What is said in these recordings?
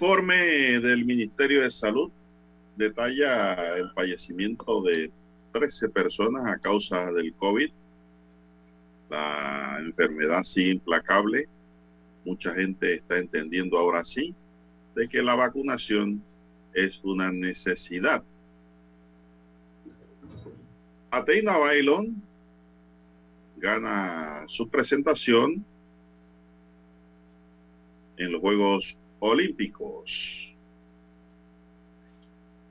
Informe del Ministerio de Salud detalla el fallecimiento de 13 personas a causa del COVID. La enfermedad sigue implacable. Mucha gente está entendiendo ahora sí de que la vacunación es una necesidad. Ateina Bailón gana su presentación en los Juegos Olímpicos.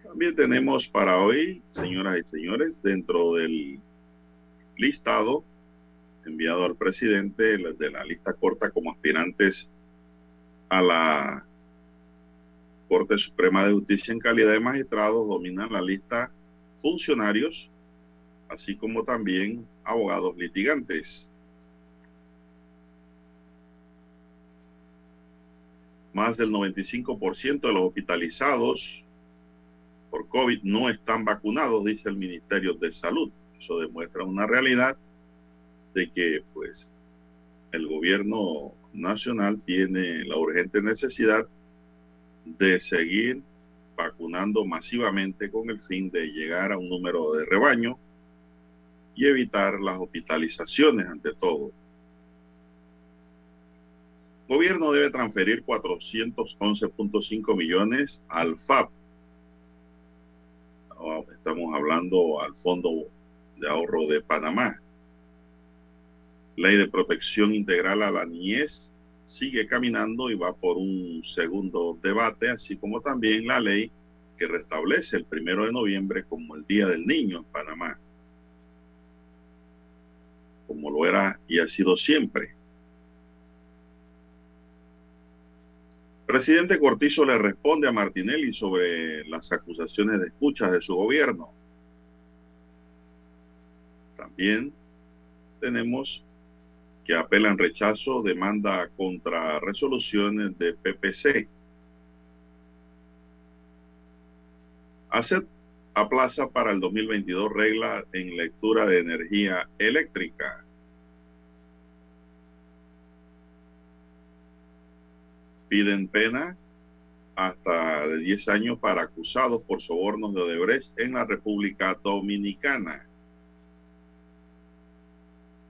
También tenemos para hoy, señoras y señores, dentro del listado enviado al presidente de la lista corta como aspirantes a la Corte Suprema de Justicia en calidad de magistrados, dominan la lista funcionarios, así como también abogados litigantes. Más del 95% de los hospitalizados por COVID no están vacunados, dice el Ministerio de Salud. Eso demuestra una realidad de que pues el gobierno nacional tiene la urgente necesidad de seguir vacunando masivamente con el fin de llegar a un número de rebaño y evitar las hospitalizaciones ante todo. Gobierno debe transferir 411.5 millones al FAP estamos hablando al Fondo de Ahorro de Panamá. Ley de protección integral a la niñez sigue caminando y va por un segundo debate, así como también la ley que restablece el primero de noviembre como el Día del Niño en Panamá, como lo era y ha sido siempre. Presidente Cortizo le responde a Martinelli sobre las acusaciones de escuchas de su gobierno. También tenemos que apelan rechazo demanda contra resoluciones de PPC. ACET aplaza para el 2022 regla en lectura de energía eléctrica. Piden pena hasta de 10 años para acusados por sobornos de Odebrecht en la República Dominicana.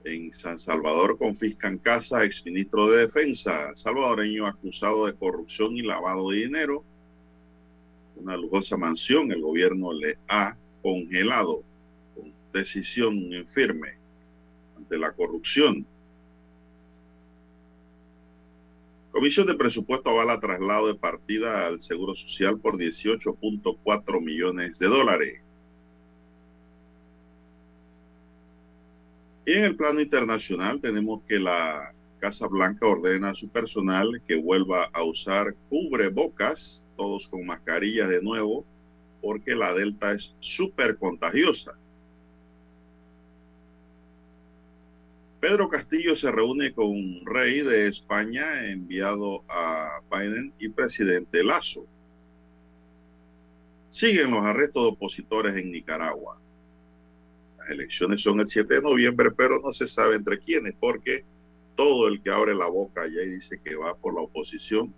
En San Salvador confiscan casa exministro de Defensa salvadoreño acusado de corrupción y lavado de dinero. Una lujosa mansión el gobierno le ha congelado con decisión en firme ante la corrupción. Comisión de Presupuesto avala traslado de partida al Seguro Social por 18.4 millones de dólares. Y en el plano internacional tenemos que la Casa Blanca ordena a su personal que vuelva a usar cubrebocas, todos con mascarilla de nuevo, porque la Delta es súper contagiosa. Pedro Castillo se reúne con un rey de España enviado a Biden y presidente Lazo. Siguen los arrestos de opositores en Nicaragua. Las elecciones son el 7 de noviembre, pero no se sabe entre quiénes, porque todo el que abre la boca ya y dice que va por la oposición,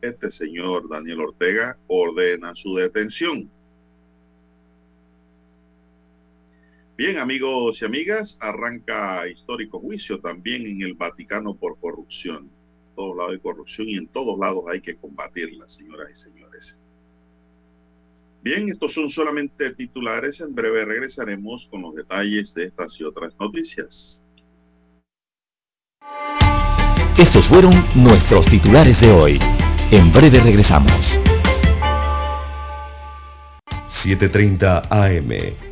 este señor Daniel Ortega ordena su detención. Bien, amigos y amigas, arranca histórico juicio también en el Vaticano por corrupción. En todos lados hay corrupción y en todos lados hay que combatirla, señoras y señores. Bien, estos son solamente titulares. En breve regresaremos con los detalles de estas y otras noticias. Estos fueron nuestros titulares de hoy. En breve regresamos. 7.30 AM.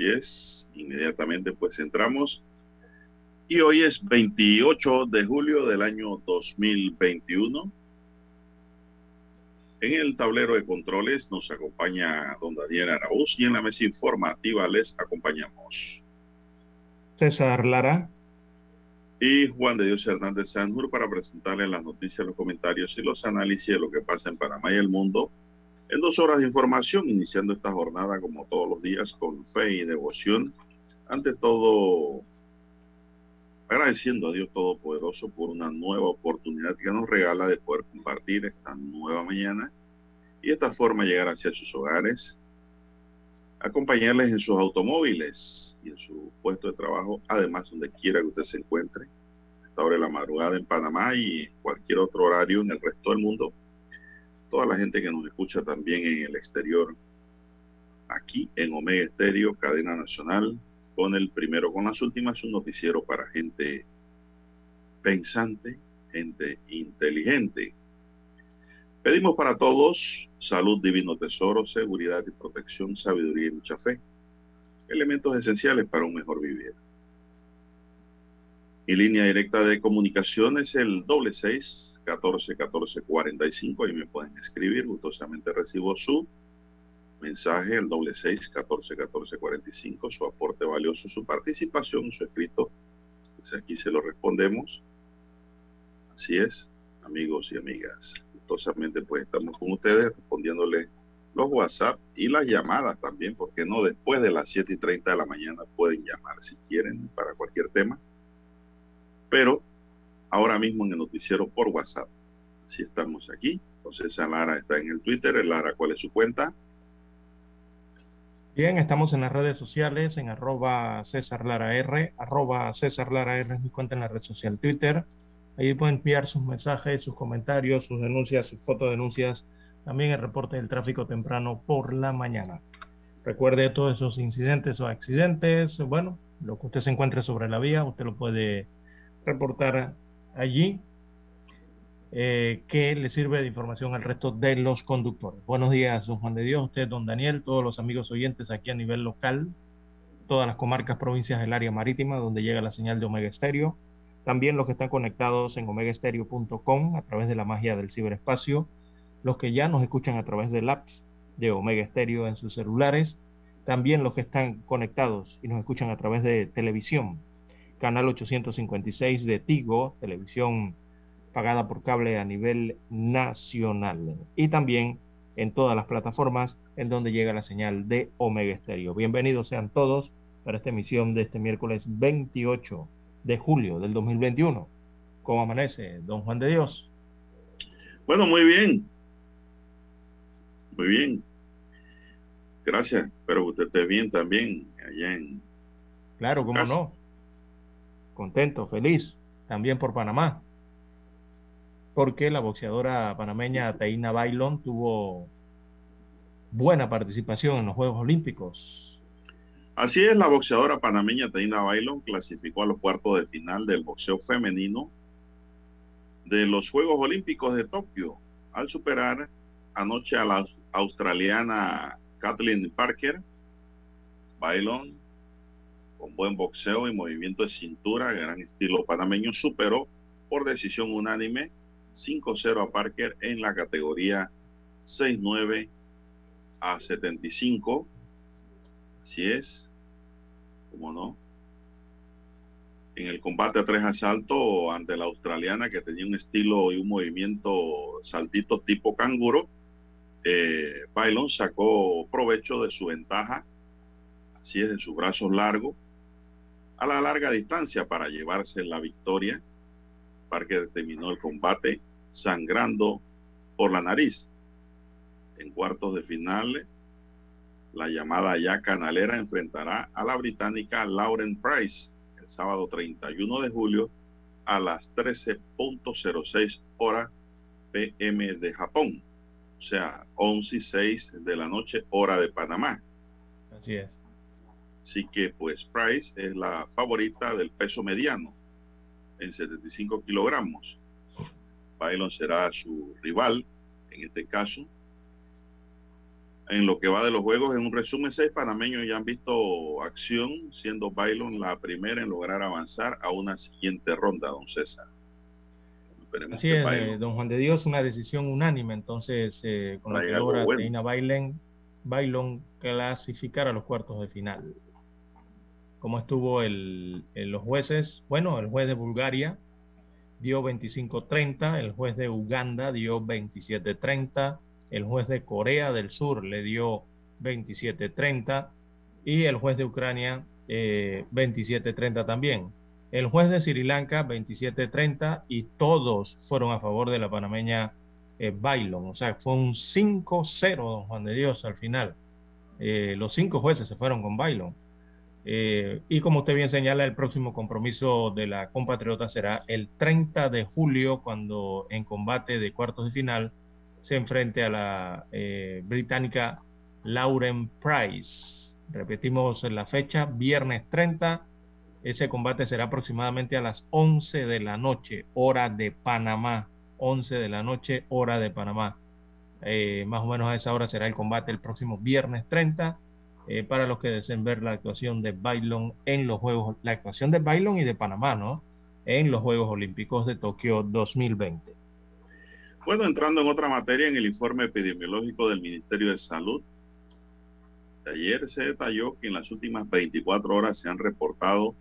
Así es, inmediatamente pues entramos. Y hoy es 28 de julio del año 2021. En el tablero de controles nos acompaña don Daniel Araúz y en la mesa informativa les acompañamos. César Lara. y Juan de Dios Hernández Sanjur para presentarles las noticias, los comentarios y los análisis de lo que pasa en Panamá y el mundo en dos horas de información, iniciando esta jornada como todos los días con fe y devoción. Ante todo, agradeciendo a Dios Todopoderoso por una nueva oportunidad que nos regala de poder compartir esta nueva mañana y de esta forma llegar hacia sus hogares, acompañarles en sus automóviles y en su puesto de trabajo, además donde quiera que usted se encuentre, a esta hora de la madrugada en Panamá y cualquier otro horario en el resto del mundo. Toda la gente que nos escucha también en el exterior, aquí en Omega Estéreo, cadena nacional, con el primero con las últimas, un noticiero para gente pensante, gente inteligente. Pedimos para todos salud, divino tesoro, seguridad y protección, sabiduría y mucha fe. Elementos esenciales para un mejor vivir. Mi línea directa de comunicación es el doble seis catorce catorce cuarenta y cinco. Ahí me pueden escribir. Gustosamente recibo su mensaje, el doble seis catorce catorce cuarenta y cinco. Su aporte valioso, su participación, su escrito. Pues aquí se lo respondemos. Así es, amigos y amigas gustosamente pues estamos con ustedes respondiéndole los WhatsApp y las llamadas también, porque no después de las 7 y 30 de la mañana pueden llamar si quieren para cualquier tema. Pero ahora mismo en el noticiero por WhatsApp. Así estamos aquí. Entonces Lara está en el Twitter. Lara, ¿cuál es su cuenta? Bien, estamos en las redes sociales, en arroba César Lara R, arroba César Lara R es mi cuenta en la red social Twitter. Ahí pueden enviar sus mensajes, sus comentarios, sus denuncias, sus fotodenuncias, también el reporte del tráfico temprano por la mañana. Recuerde todos esos incidentes o accidentes, bueno, lo que usted se encuentre sobre la vía, usted lo puede reportar allí, eh, que le sirve de información al resto de los conductores. Buenos días, don Juan de Dios, usted, don Daniel, todos los amigos oyentes aquí a nivel local, todas las comarcas, provincias del área marítima, donde llega la señal de Omega Estéreo también los que están conectados en omegaestereo.com a través de la magia del ciberespacio, los que ya nos escuchan a través del apps de Omega Stereo en sus celulares, también los que están conectados y nos escuchan a través de televisión, canal 856 de Tigo, televisión pagada por cable a nivel nacional, y también en todas las plataformas en donde llega la señal de Omega Stereo. Bienvenidos sean todos para esta emisión de este miércoles 28 de julio del 2021. ¿Cómo amanece, don Juan de Dios? Bueno, muy bien. Muy bien. Gracias. Espero que usted esté bien también allá en... Claro, cómo no. Contento, feliz, también por Panamá. Porque la boxeadora panameña Taina Bailón tuvo buena participación en los Juegos Olímpicos. Así es, la boxeadora panameña Taina Bailon clasificó a los cuartos de final del boxeo femenino de los Juegos Olímpicos de Tokio al superar anoche a la australiana Kathleen Parker. Bailón, con buen boxeo y movimiento de cintura, gran estilo panameño, superó por decisión unánime 5-0 a Parker en la categoría 6-9 a 75. Así es, como no. En el combate a tres asaltos ante la australiana que tenía un estilo y un movimiento saltito tipo canguro, eh, Bailon sacó provecho de su ventaja, así es, de su brazo largo, a la larga distancia para llevarse la victoria. Parker terminó el combate sangrando por la nariz. En cuartos de final, la llamada ya canalera enfrentará a la británica Lauren Price el sábado 31 de julio a las 13.06 horas PM de Japón, o sea, 11 y 6 de la noche hora de Panamá. Así es. Así que pues Price es la favorita del peso mediano en 75 kilogramos. Bailon será su rival en este caso. En lo que va de los juegos, en un resumen, seis panameños ya han visto acción, siendo Bailon la primera en lograr avanzar a una siguiente ronda, don César. Esperemos Así es, Bailon... don Juan de Dios, una decisión unánime, entonces, eh, con la que logra bueno. Bailon, Bailon clasificar a los cuartos de final. ¿Cómo estuvo el, los jueces? Bueno, el juez de Bulgaria dio 25-30, el juez de Uganda dio 27-30, el juez de Corea del Sur le dio 27-30 y el juez de Ucrania eh, 27-30 también. El juez de Sri Lanka 27-30 y todos fueron a favor de la panameña eh, Bailon. O sea, fue un 5-0, don Juan de Dios, al final. Eh, los cinco jueces se fueron con Bailon. Eh, y como usted bien señala, el próximo compromiso de la compatriota será el 30 de julio, cuando en combate de cuartos de final se enfrente a la eh, británica Lauren Price. Repetimos la fecha, viernes 30. Ese combate será aproximadamente a las 11 de la noche, hora de Panamá. 11 de la noche, hora de Panamá. Eh, más o menos a esa hora será el combate el próximo viernes 30 eh, para los que deseen ver la actuación de Bailon en los Juegos, la actuación de Bailon y de Panamá, ¿no? En los Juegos Olímpicos de Tokio 2020. Bueno, entrando en otra materia, en el informe epidemiológico del Ministerio de Salud, ayer se detalló que en las últimas 24 horas se han reportado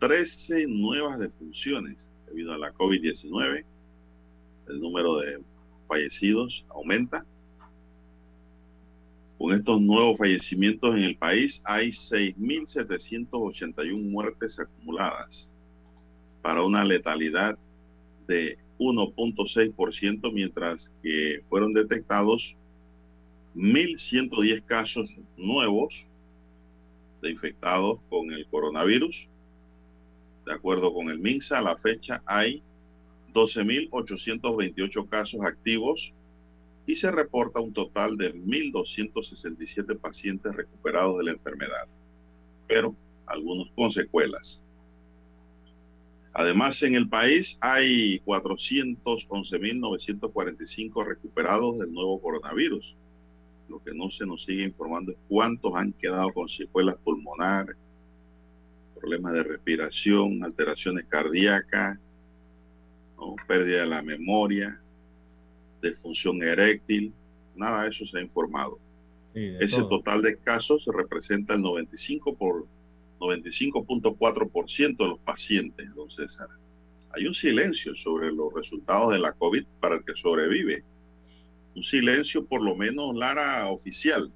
13 nuevas defunciones debido a la COVID-19. El número de fallecidos aumenta con estos nuevos fallecimientos en el país hay 6.781 muertes acumuladas para una letalidad de 1.6%, mientras que fueron detectados 1.110 casos nuevos de infectados con el coronavirus. De acuerdo con el MINSA, a la fecha hay 12.828 casos activos y se reporta un total de 1.267 pacientes recuperados de la enfermedad, pero algunos con secuelas. Además, en el país hay 411.945 recuperados del nuevo coronavirus. Lo que no se nos sigue informando es cuántos han quedado con secuelas pulmonares, problemas de respiración, alteraciones cardíacas, pérdida de la memoria, de función eréctil, nada de eso se ha informado. Sí, Ese todo. total de casos representa el 95 por 95.4% de los pacientes, don César. Hay un silencio sobre los resultados de la COVID para el que sobrevive. Un silencio, por lo menos, Lara, oficial.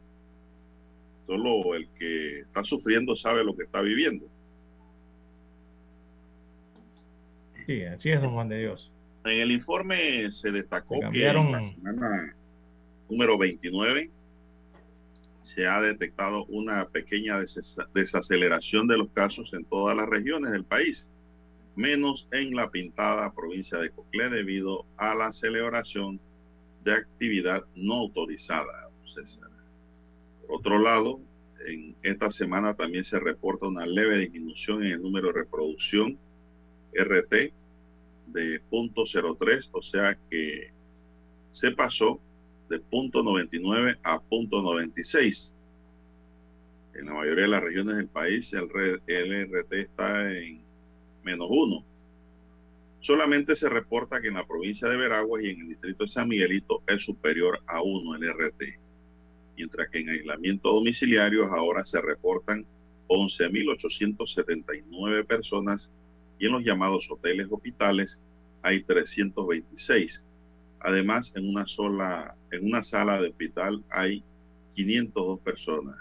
Solo el que está sufriendo sabe lo que está viviendo. Sí, así es, don Juan de Dios. En el informe se destacó se que en la semana número 29 se ha detectado una pequeña desaceleración de los casos en todas las regiones del país, menos en la pintada provincia de Coclé debido a la celebración de actividad no autorizada. César. Por otro lado, en esta semana también se reporta una leve disminución en el número de reproducción RT de punto 03, o sea que se pasó de punto 99 a punto 96. En la mayoría de las regiones del país el LRT está en menos uno. Solamente se reporta que en la provincia de Veraguas y en el distrito de San Miguelito es superior a uno el RT, mientras que en aislamiento domiciliario ahora se reportan 11.879 personas y en los llamados hoteles hospitales hay 326. Además, en una sola, en una sala de hospital hay 502 personas.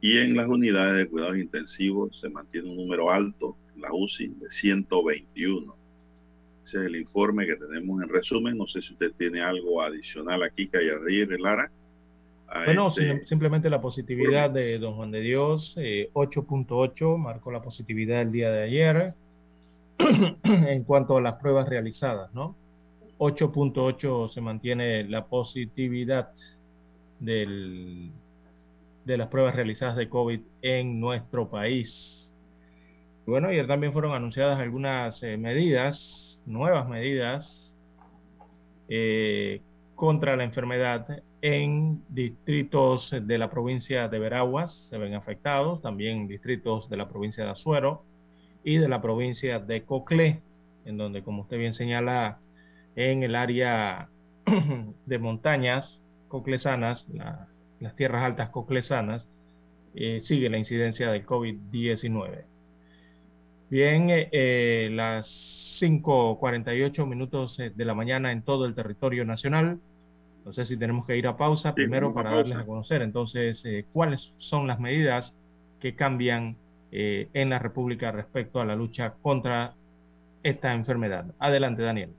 Y en las unidades de cuidados intensivos se mantiene un número alto, la UCI, de 121. Ese es el informe que tenemos en resumen. No sé si usted tiene algo adicional aquí que añadir, Lara. Bueno, este... simplemente la positividad de Don Juan de Dios, 8.8, eh, marcó la positividad el día de ayer en cuanto a las pruebas realizadas, ¿no? 8.8 se mantiene la positividad del, de las pruebas realizadas de COVID en nuestro país. Bueno, ayer también fueron anunciadas algunas eh, medidas, nuevas medidas eh, contra la enfermedad en distritos de la provincia de Veraguas, se ven afectados, también distritos de la provincia de Azuero y de la provincia de Coclé, en donde, como usted bien señala, en el área de montañas coclesanas, las tierras altas coclesanas, eh, sigue la incidencia del COVID-19. Bien, eh, eh, las 5.48 minutos de la mañana en todo el territorio nacional. No sé si tenemos que ir a pausa primero para darles a conocer entonces cuáles son las medidas que cambian en la República respecto a la lucha contra esta enfermedad. Adelante, Daniel.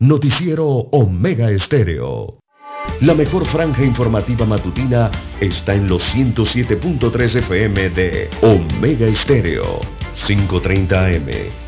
Noticiero Omega Estéreo. La mejor franja informativa matutina está en los 107.3 FM de Omega Estéreo. 5.30 AM.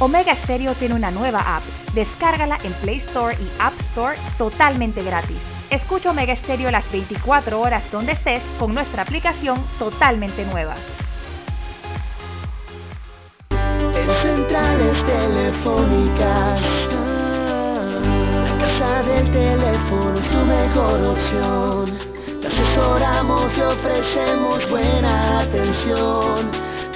Omega Stereo tiene una nueva app. Descárgala en Play Store y App Store totalmente gratis. Escucha Omega Stereo las 24 horas donde estés con nuestra aplicación totalmente nueva. Te asesoramos y ofrecemos buena atención.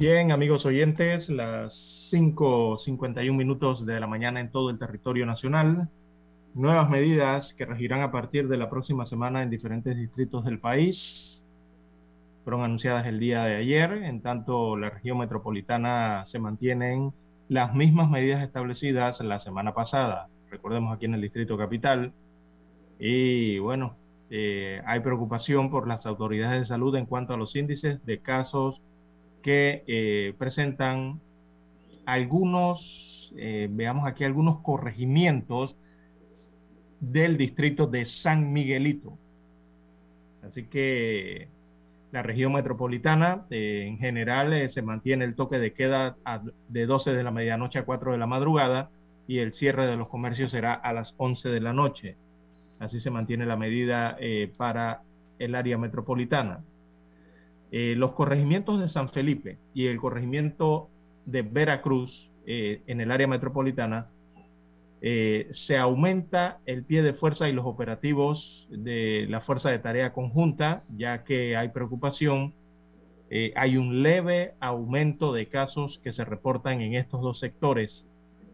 Bien, amigos oyentes, las 5.51 minutos de la mañana en todo el territorio nacional nuevas medidas que regirán a partir de la próxima semana en diferentes distritos del país. Fueron anunciadas el día de ayer, en tanto la región metropolitana se mantienen las mismas medidas establecidas la semana pasada. Recordemos aquí en el Distrito Capital. Y bueno, eh, hay preocupación por las autoridades de salud en cuanto a los índices de casos que eh, presentan algunos, eh, veamos aquí, algunos corregimientos del distrito de San Miguelito. Así que la región metropolitana eh, en general se mantiene el toque de queda de 12 de la medianoche a 4 de la madrugada y el cierre de los comercios será a las 11 de la noche. Así se mantiene la medida para el área metropolitana. Los corregimientos de San Felipe y el corregimiento de Veracruz en el área metropolitana eh, se aumenta el pie de fuerza y los operativos de la Fuerza de Tarea Conjunta, ya que hay preocupación. Eh, hay un leve aumento de casos que se reportan en estos dos sectores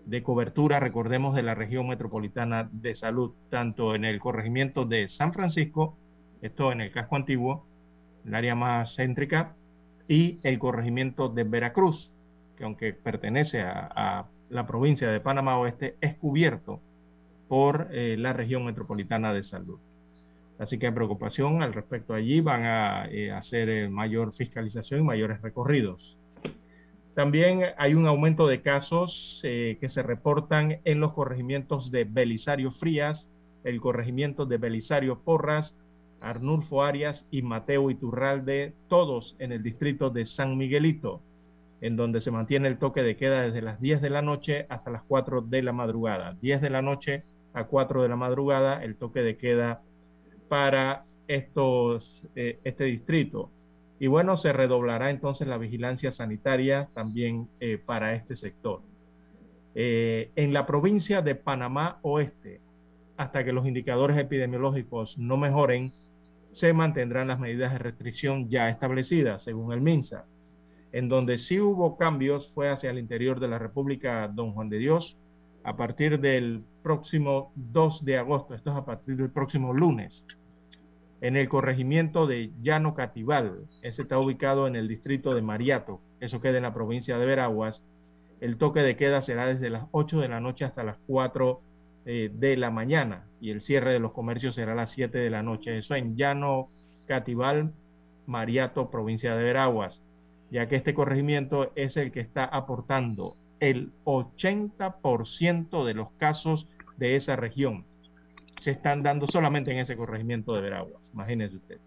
de cobertura, recordemos, de la región metropolitana de salud, tanto en el corregimiento de San Francisco, esto en el casco antiguo, el área más céntrica, y el corregimiento de Veracruz, que aunque pertenece a la provincia de Panamá Oeste es cubierto por eh, la región metropolitana de salud. Así que hay preocupación al respecto allí, van a eh, hacer eh, mayor fiscalización y mayores recorridos. También hay un aumento de casos que se reportan en los corregimientos de Belisario Frías, el corregimiento de Belisario Porras, Arnulfo Arias y Mateo Iturralde, todos en el distrito de San Miguelito en donde se mantiene el toque de queda desde las 10 de la noche hasta las 4 de la madrugada. 10 de la noche a 4 de la madrugada el toque de queda para estos, eh, este distrito. Y bueno, se redoblará entonces la vigilancia sanitaria también eh, para este sector. Eh, en la provincia de Panamá Oeste, hasta que los indicadores epidemiológicos no mejoren, se mantendrán las medidas de restricción ya establecidas, según el MINSA. En donde sí hubo cambios fue hacia el interior de la República Don Juan de Dios a partir del próximo 2 de agosto, esto es a partir del próximo lunes, en el corregimiento de Llano Catival, ese está ubicado en el distrito de Mariato, eso queda en la provincia de Veraguas, el toque de queda será desde las 8 de la noche hasta las 4 eh, de la mañana y el cierre de los comercios será a las 7 de la noche, eso en Llano Catival, Mariato, provincia de Veraguas ya que este corregimiento es el que está aportando el 80% de los casos de esa región. Se están dando solamente en ese corregimiento de Veraguas, imagínense usted.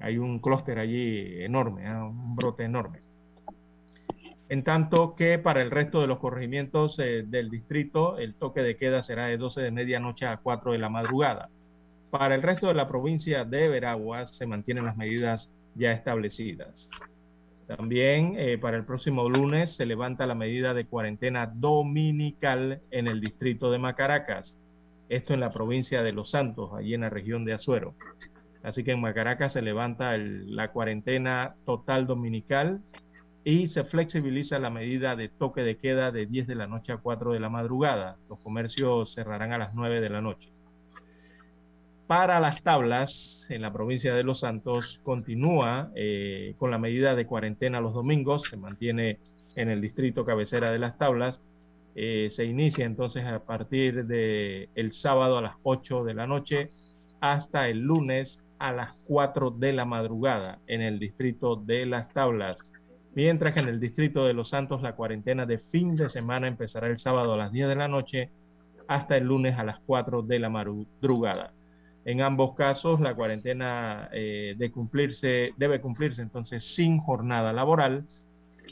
Hay un clúster allí enorme, ¿eh? un brote enorme. En tanto que para el resto de los corregimientos eh, del distrito, el toque de queda será de 12 de medianoche a 4 de la madrugada. Para el resto de la provincia de Veraguas se mantienen las medidas ya establecidas. También eh, para el próximo lunes se levanta la medida de cuarentena dominical en el distrito de Macaracas, esto en la provincia de Los Santos, allí en la región de Azuero. Así que en Macaracas se levanta la cuarentena total dominical y se flexibiliza la medida de toque de queda de 10 de la noche a 4 de la madrugada. Los comercios cerrarán a las 9 de la noche. Para las tablas, en la provincia de Los Santos, continúa eh, con la medida de cuarentena los domingos, se mantiene en el distrito cabecera de las tablas. Eh, se inicia entonces a partir del el sábado a las 8 de la noche hasta el lunes a las 4 de la madrugada en el distrito de las tablas. Mientras que en el distrito de Los Santos la cuarentena de fin de semana empezará el sábado a las 10 de la noche hasta el lunes a las 4 de la madrugada. En ambos casos, la cuarentena eh, de cumplirse, debe cumplirse entonces sin jornada laboral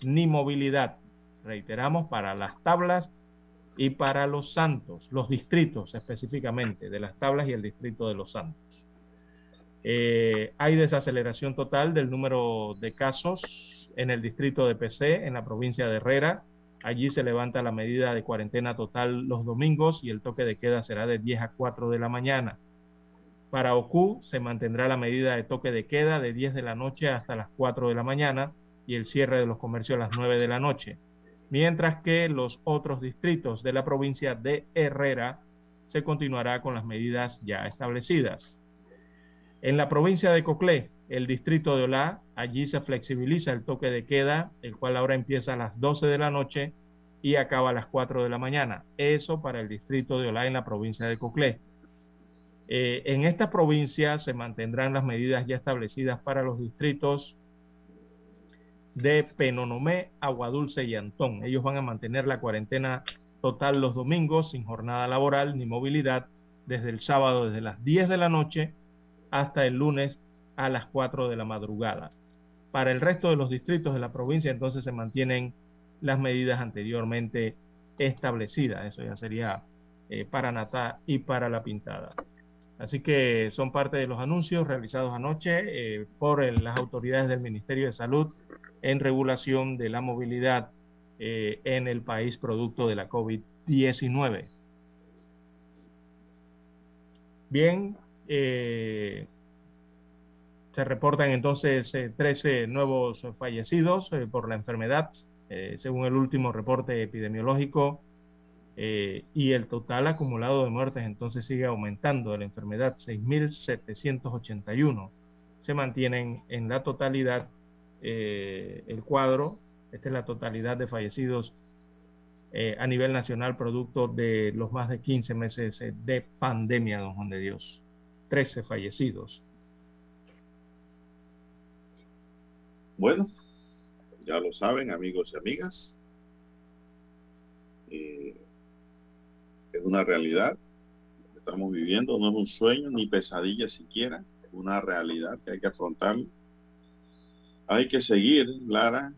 ni movilidad. Reiteramos, para las tablas y para los santos, los distritos específicamente de las tablas y el distrito de los santos. Eh, hay desaceleración total del número de casos en el distrito de PC, en la provincia de Herrera. Allí se levanta la medida de cuarentena total los domingos y el toque de queda será de 10 a 4 de la mañana. Para Oku se mantendrá la medida de toque de queda de 10 de la noche hasta las 4 de la mañana y el cierre de los comercios a las 9 de la noche, mientras que los otros distritos de la provincia de Herrera se continuará con las medidas ya establecidas. En la provincia de Coclé, el distrito de Olá, allí se flexibiliza el toque de queda, el cual ahora empieza a las 12 de la noche y acaba a las 4 de la mañana. Eso para el distrito de Olá en la provincia de Coclé. Eh, en esta provincia se mantendrán las medidas ya establecidas para los distritos de Penonomé, Aguadulce y Antón. Ellos van a mantener la cuarentena total los domingos sin jornada laboral ni movilidad desde el sábado desde las 10 de la noche hasta el lunes a las 4 de la madrugada. Para el resto de los distritos de la provincia entonces se mantienen las medidas anteriormente establecidas. Eso ya sería eh, para Natá y para La Pintada. Así que son parte de los anuncios realizados anoche eh, por las autoridades del Ministerio de Salud en regulación de la movilidad eh, en el país producto de la COVID-19. Bien, se reportan entonces 13 nuevos fallecidos por la enfermedad, según el último reporte epidemiológico eh, y el total acumulado de muertes entonces sigue aumentando de la enfermedad, 6.781. Se mantienen en la totalidad eh, el cuadro, esta es la totalidad de fallecidos eh, a nivel nacional producto de los más de 15 meses de pandemia, don Juan de Dios. 13 fallecidos. Bueno, ya lo saben amigos y amigas es una realidad. que estamos viviendo no es un sueño ni pesadilla siquiera, es una realidad que hay que afrontar. Hay que seguir, Lara,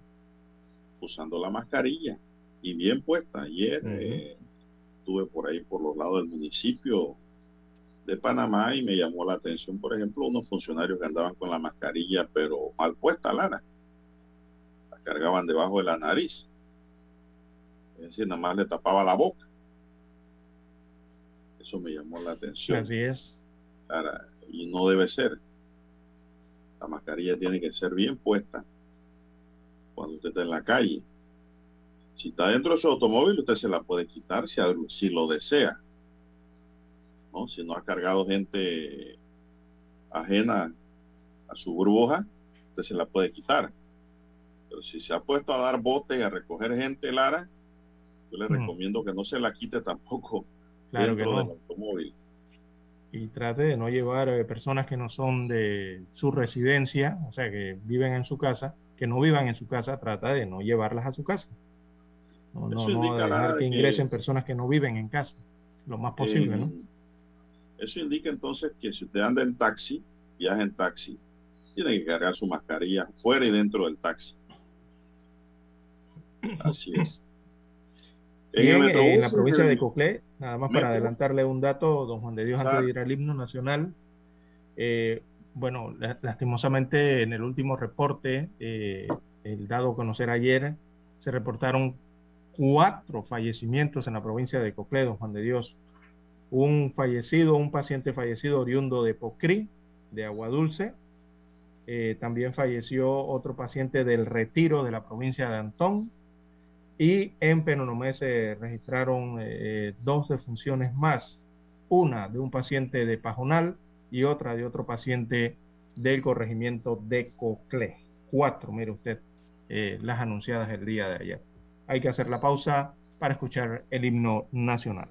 usando la mascarilla y bien puesta. Ayer eh, estuve por ahí por los lados del municipio de Panamá y me llamó la atención, por ejemplo, unos funcionarios que andaban con la mascarilla pero mal puesta, Lara. Cargaban debajo de la nariz. Es decir, nada más le tapaba la boca. Eso me llamó la atención. Así es. y no debe ser. La mascarilla tiene que ser bien puesta cuando usted está en la calle. Si está dentro de su automóvil, usted se la puede quitar si, si lo desea. ¿no? Si no ha cargado gente ajena a su burbuja, usted se la puede quitar. Pero si se ha puesto a dar bote y a recoger gente, Lara, yo le mm. recomiendo que no se la quite tampoco claro que no. automóvil. Y trate de no llevar eh, personas que no son de su residencia, o sea, que viven en su casa, que no vivan en su casa, trata de no llevarlas a su casa. No, no, no dejar que ingresen personas que no viven en casa, lo más posible, ¿no? Eso indica entonces que si usted anda en taxi, viaja en taxi, tiene que cargar su mascarilla fuera y dentro del taxi. Así es. En, la provincia de Coclé, nada más para adelantarle un dato, don Juan de Dios, antes de ir al himno nacional, eh, bueno, lastimosamente en el último reporte, eh, el dado a conocer ayer, se reportaron cuatro fallecimientos en la provincia de Coclé, don Juan de Dios. Un fallecido, un paciente fallecido oriundo de Pocrí, de Agua Dulce. Eh, también falleció otro paciente del Retiro de la provincia de Antón y en Penonomé se registraron eh, dos defunciones más, una de un paciente de Pajonal y otra de otro paciente del corregimiento de Coclé. Cuatro, mire usted, eh, las anunciadas el día de ayer. Hay que hacer la pausa para escuchar el himno nacional.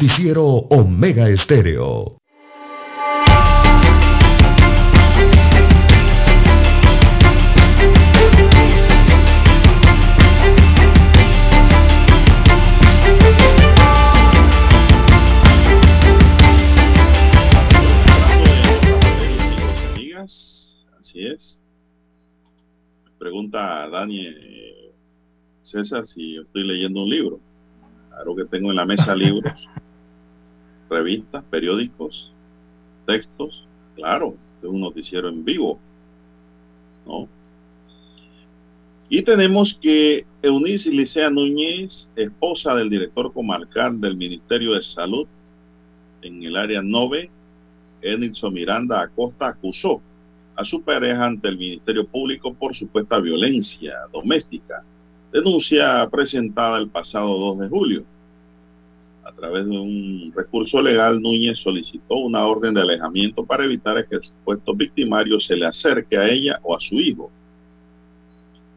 Noticiero Omega Estéreo. Así es. Pregunta Dani eh, César si estoy leyendo un libro. Claro que tengo en la mesa libros, revistas, periódicos, textos. Claro, es un noticiero en vivo. ¿No? Y tenemos que Eunice Licea Núñez, esposa del director comarcal del Ministerio de Salud en el área 9, Enilson Miranda Acosta, acusó a su pareja ante el Ministerio Público por supuesta violencia doméstica denuncia presentada el pasado 2 de julio. A través de un recurso legal, Núñez solicitó una orden de alejamiento para evitar que el supuesto victimario se le acerque a ella o a su hijo.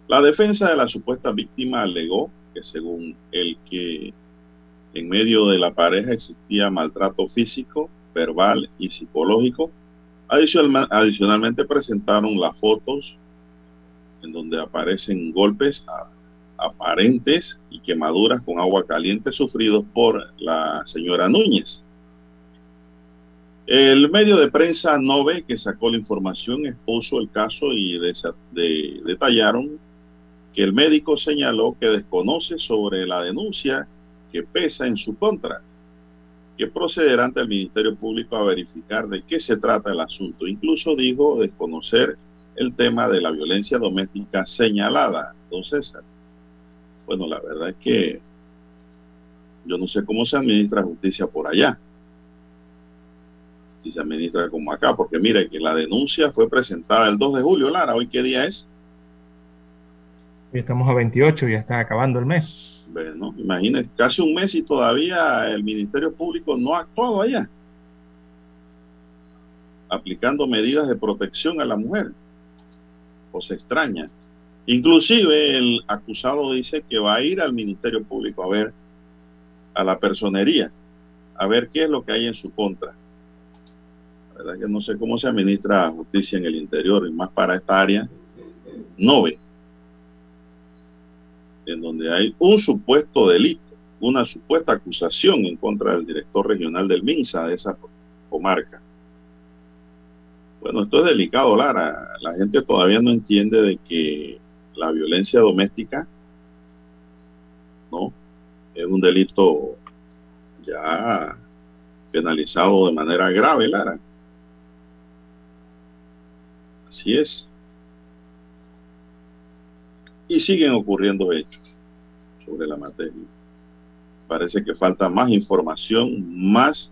La defensa de la supuesta víctima alegó que según el que en medio de la pareja existía maltrato físico, verbal y psicológico, adicionalmente presentaron las fotos en donde aparecen golpes a aparentes y quemaduras con agua caliente sufridos por la señora Núñez. El medio de prensa Nove que sacó la información expuso el caso y detallaron que el médico señaló que desconoce sobre la denuncia que pesa en su contra, que procederá ante el Ministerio Público a verificar de qué se trata el asunto. Incluso dijo desconocer el tema de la violencia doméstica señalada, don César. Bueno, la verdad es que yo no sé cómo se administra justicia por allá. Si se administra como acá, porque mire que la denuncia fue presentada el 2 de julio, Lara, ¿hoy qué día es? Hoy estamos a 28, ya está acabando el mes. Bueno, imagínense, casi un mes y todavía el Ministerio Público no ha actuado allá, aplicando medidas de protección a la mujer. O se extraña. Inclusive el acusado dice que va a ir al Ministerio Público a ver a la personería, a ver qué es lo que hay en su contra. La verdad que no sé cómo se administra justicia en el interior, y más para esta área, no ve, en donde hay un supuesto delito, una supuesta acusación en contra del director regional del MINSA de esa comarca. Bueno, esto es delicado, Lara. La gente todavía no entiende de que la violencia doméstica, ¿no? Es un delito ya penalizado de manera grave, Lara. Así es. Y siguen ocurriendo hechos sobre la materia. Parece que falta más información, más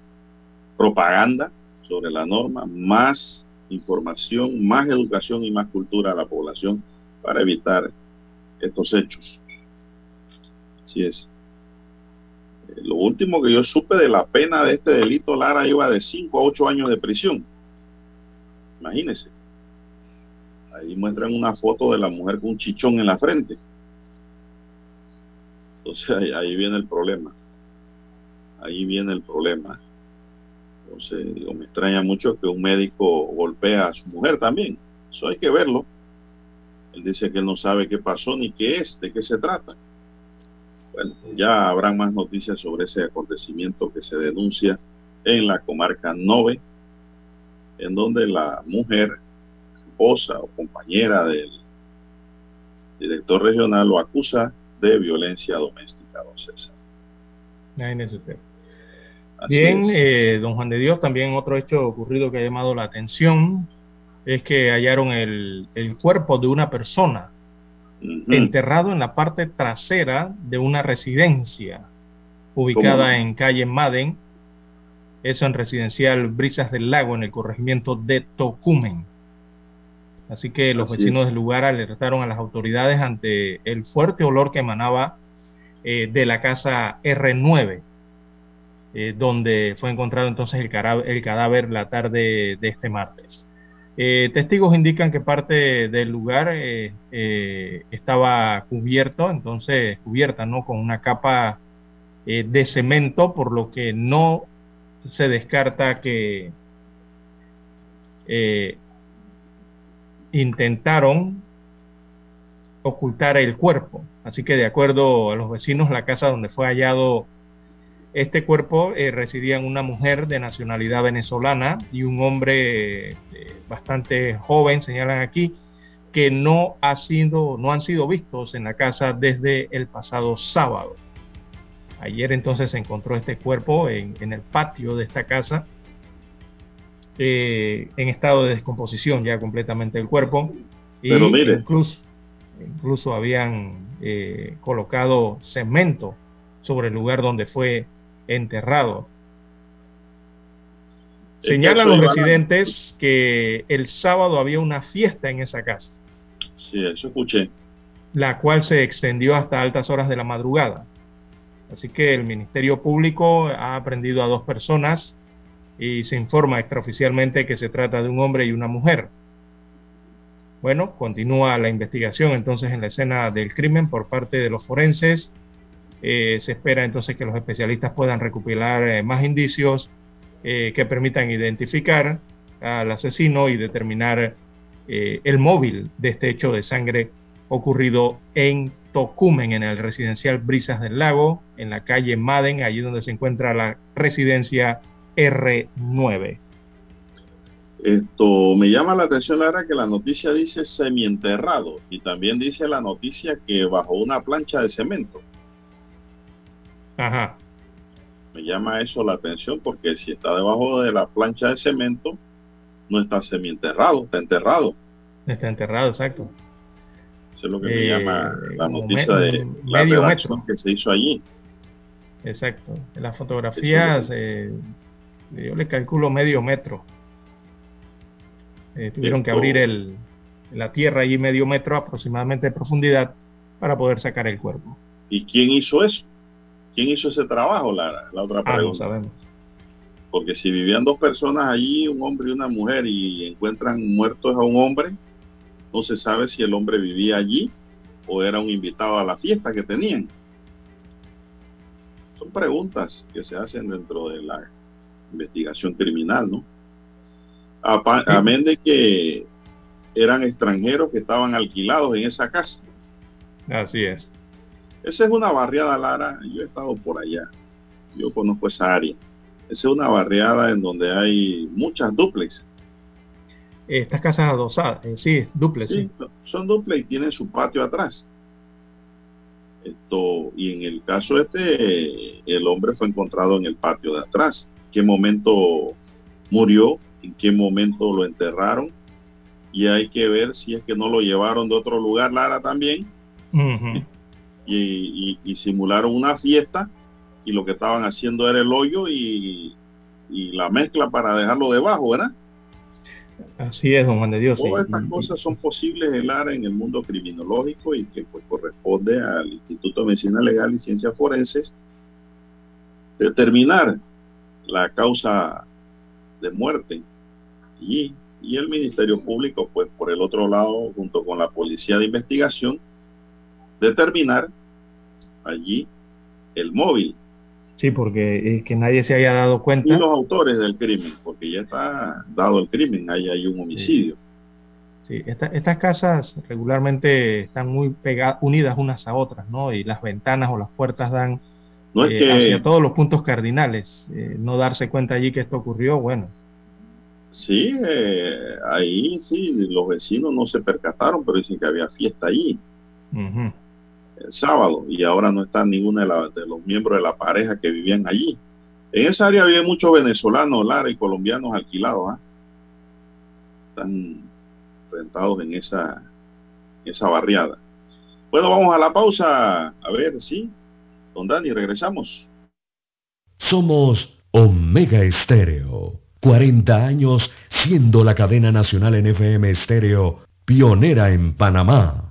propaganda sobre la norma, más información, más educación y más cultura a la población para evitar estos hechos. Así es. Eh, lo último que yo supe de la pena de este delito, Lara, iba de 5 a 8 años de prisión. Imagínense. Ahí muestran una foto de la mujer con un chichón en la frente. Entonces ahí, viene el problema. Ahí viene el problema. Entonces, me extraña mucho que un médico golpea a su mujer también. Eso hay que verlo. Él dice que él no sabe qué pasó ni qué es, de qué se trata. Bueno, ya habrá más noticias sobre ese acontecimiento que se denuncia en la comarca Nove, en donde la mujer, esposa o compañera del director regional lo acusa de violencia doméstica, don César. Bien, eh, don Juan de Dios, también otro hecho ocurrido que ha llamado la atención es que hallaron el, cuerpo de una persona enterrado en la parte trasera de una residencia ubicada en calle Maden, eso en residencial Brisas del Lago, en el corregimiento de Tocumen. Así que los vecinos del lugar alertaron a las autoridades ante el fuerte olor que emanaba eh, de la casa R9, eh, donde fue encontrado entonces el, el cadáver la tarde de este martes. Eh, testigos indican que parte del lugar eh, eh, estaba cubierto, entonces cubierta, ¿no? Con una capa eh, de cemento, por lo que no se descarta que intentaron ocultar el cuerpo. Así que de acuerdo a los vecinos, la casa donde fue hallado este cuerpo eh, residían una mujer de nacionalidad venezolana y un hombre bastante joven, señalan aquí, que no, ha sido, no han sido vistos en la casa desde el pasado sábado. Ayer entonces se encontró este cuerpo en, el patio de esta casa, eh, en estado de descomposición ya completamente el cuerpo. Pero mire. Incluso, incluso habían eh, colocado cemento sobre el lugar donde fue enterrado. Señalan los residentes que el sábado había una fiesta en esa casa. Sí, eso escuché. La cual se extendió hasta altas horas de la madrugada. Así que el Ministerio Público ha aprendido a dos personas y se informa extraoficialmente que se trata de un hombre y una mujer. Bueno, continúa la investigación entonces en la escena del crimen por parte de los forenses. Eh, se espera entonces que los especialistas puedan recopilar eh, más indicios eh, que permitan identificar al asesino y determinar el móvil de este hecho de sangre ocurrido en Tocumen, en el residencial Brisas del Lago, en la calle Maden, allí donde se encuentra la residencia R9. Esto me llama la atención, Lara, que la noticia dice semienterrado y también dice la noticia que bajo una plancha de cemento. Ajá. Me llama eso la atención porque si está debajo de la plancha de cemento, no está semienterrado, está enterrado. Está enterrado, exacto. Eso es lo que me llama eh, la noticia de la redacción que se hizo allí. Exacto. En las fotografías, eh, yo le calculo medio metro. Eh, tuvieron que abrir el, la tierra allí medio metro aproximadamente de profundidad para poder sacar el cuerpo. ¿Y quién hizo eso? ¿Quién hizo ese trabajo? La, la otra pregunta. Ah, no sabemos. Porque si vivían dos personas allí, un hombre y una mujer, y encuentran muertos a un hombre, no se sabe si el hombre vivía allí o era un invitado a la fiesta que tenían. Son preguntas que se hacen dentro de la investigación criminal, ¿no? Amén de que eran extranjeros que estaban alquilados en esa casa. Así es. Esa es una barriada, Lara. Yo he estado por allá. Yo conozco esa área. Esa es una barriada en donde hay muchas duplex. Estas casas adosadas, sí, duplex. Sí, son duplex y tienen su patio atrás. Esto, y en el caso este, el hombre fue encontrado en el patio de atrás. ¿En qué momento murió? ¿En qué momento lo enterraron? Y hay que ver si es que no lo llevaron de otro lugar, Lara, también. Y simularon una fiesta y lo que estaban haciendo era el hoyo y, la mezcla para dejarlo debajo, ¿verdad? Así es, don Juan de Dios. Todas estas cosas son posibles en en el mundo criminológico y que pues, corresponde al Instituto de Medicina Legal y Ciencias Forenses determinar la causa de muerte y, y el Ministerio Público, pues por el otro lado, junto con la Policía de Investigación, determinar allí el móvil Sí, porque es que nadie se haya dado cuenta. Y los autores del crimen, porque ya está dado el crimen, ahí hay un homicidio. Sí, estas casas regularmente están muy pegadas, unidas unas a otras, ¿no? Y las ventanas o las puertas dan no es eh, que, hacia todos los puntos cardinales. Eh, no darse cuenta allí que esto ocurrió, bueno. Sí, eh, ahí sí, los vecinos no se percataron, pero dicen que había fiesta allí el sábado y ahora no está ninguno de, los miembros de la pareja que vivían allí. En esa área había muchos venezolanos, Lara, y colombianos alquilados. ¿ah? Están rentados en esa, esa barriada. Bueno, vamos a la pausa. A ver, sí. Don Dani, regresamos. Somos Omega Estéreo. 40 años siendo la cadena nacional en FM Estéreo, pionera en Panamá.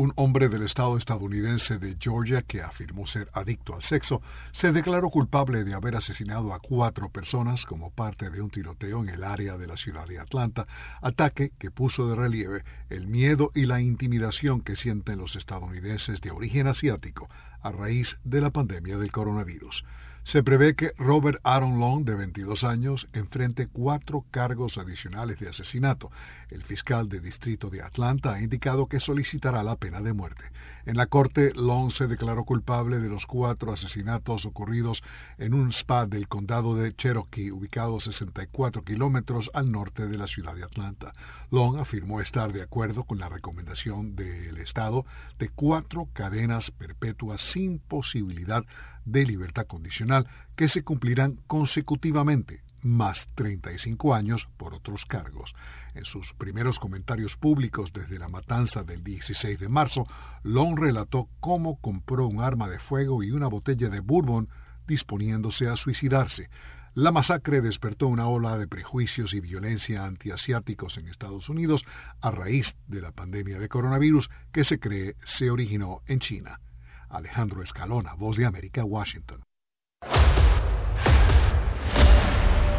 Un hombre del estado estadounidense de Georgia que afirmó ser adicto al sexo, se declaró culpable de haber asesinado a cuatro personas como parte de un tiroteo en el área de la ciudad de Atlanta, ataque que puso de relieve el miedo y la intimidación que sienten los estadounidenses de origen asiático a raíz de la pandemia del coronavirus. Se prevé que Robert Aaron Long, de 22 años, enfrente cuatro cargos adicionales de asesinato. El fiscal de distrito de Atlanta ha indicado que solicitará la pena de muerte. En la corte, Long se declaró culpable de los cuatro asesinatos ocurridos en un spa del condado de Cherokee, ubicado 64 kilómetros al norte de la ciudad de Atlanta. Long afirmó estar de acuerdo con la recomendación del Estado de cuatro cadenas perpetuas sin posibilidad de libertad condicional que se cumplirán consecutivamente, más 35 años por otros cargos. En sus primeros comentarios públicos desde la matanza del 16 de marzo, Long relató cómo compró un arma de fuego y una botella de bourbon disponiéndose a suicidarse. La masacre despertó una ola de prejuicios y violencia antiasiáticos en Estados Unidos a raíz de la pandemia de coronavirus que se cree se originó en China. Alejandro Escalona, Voz de América, Washington.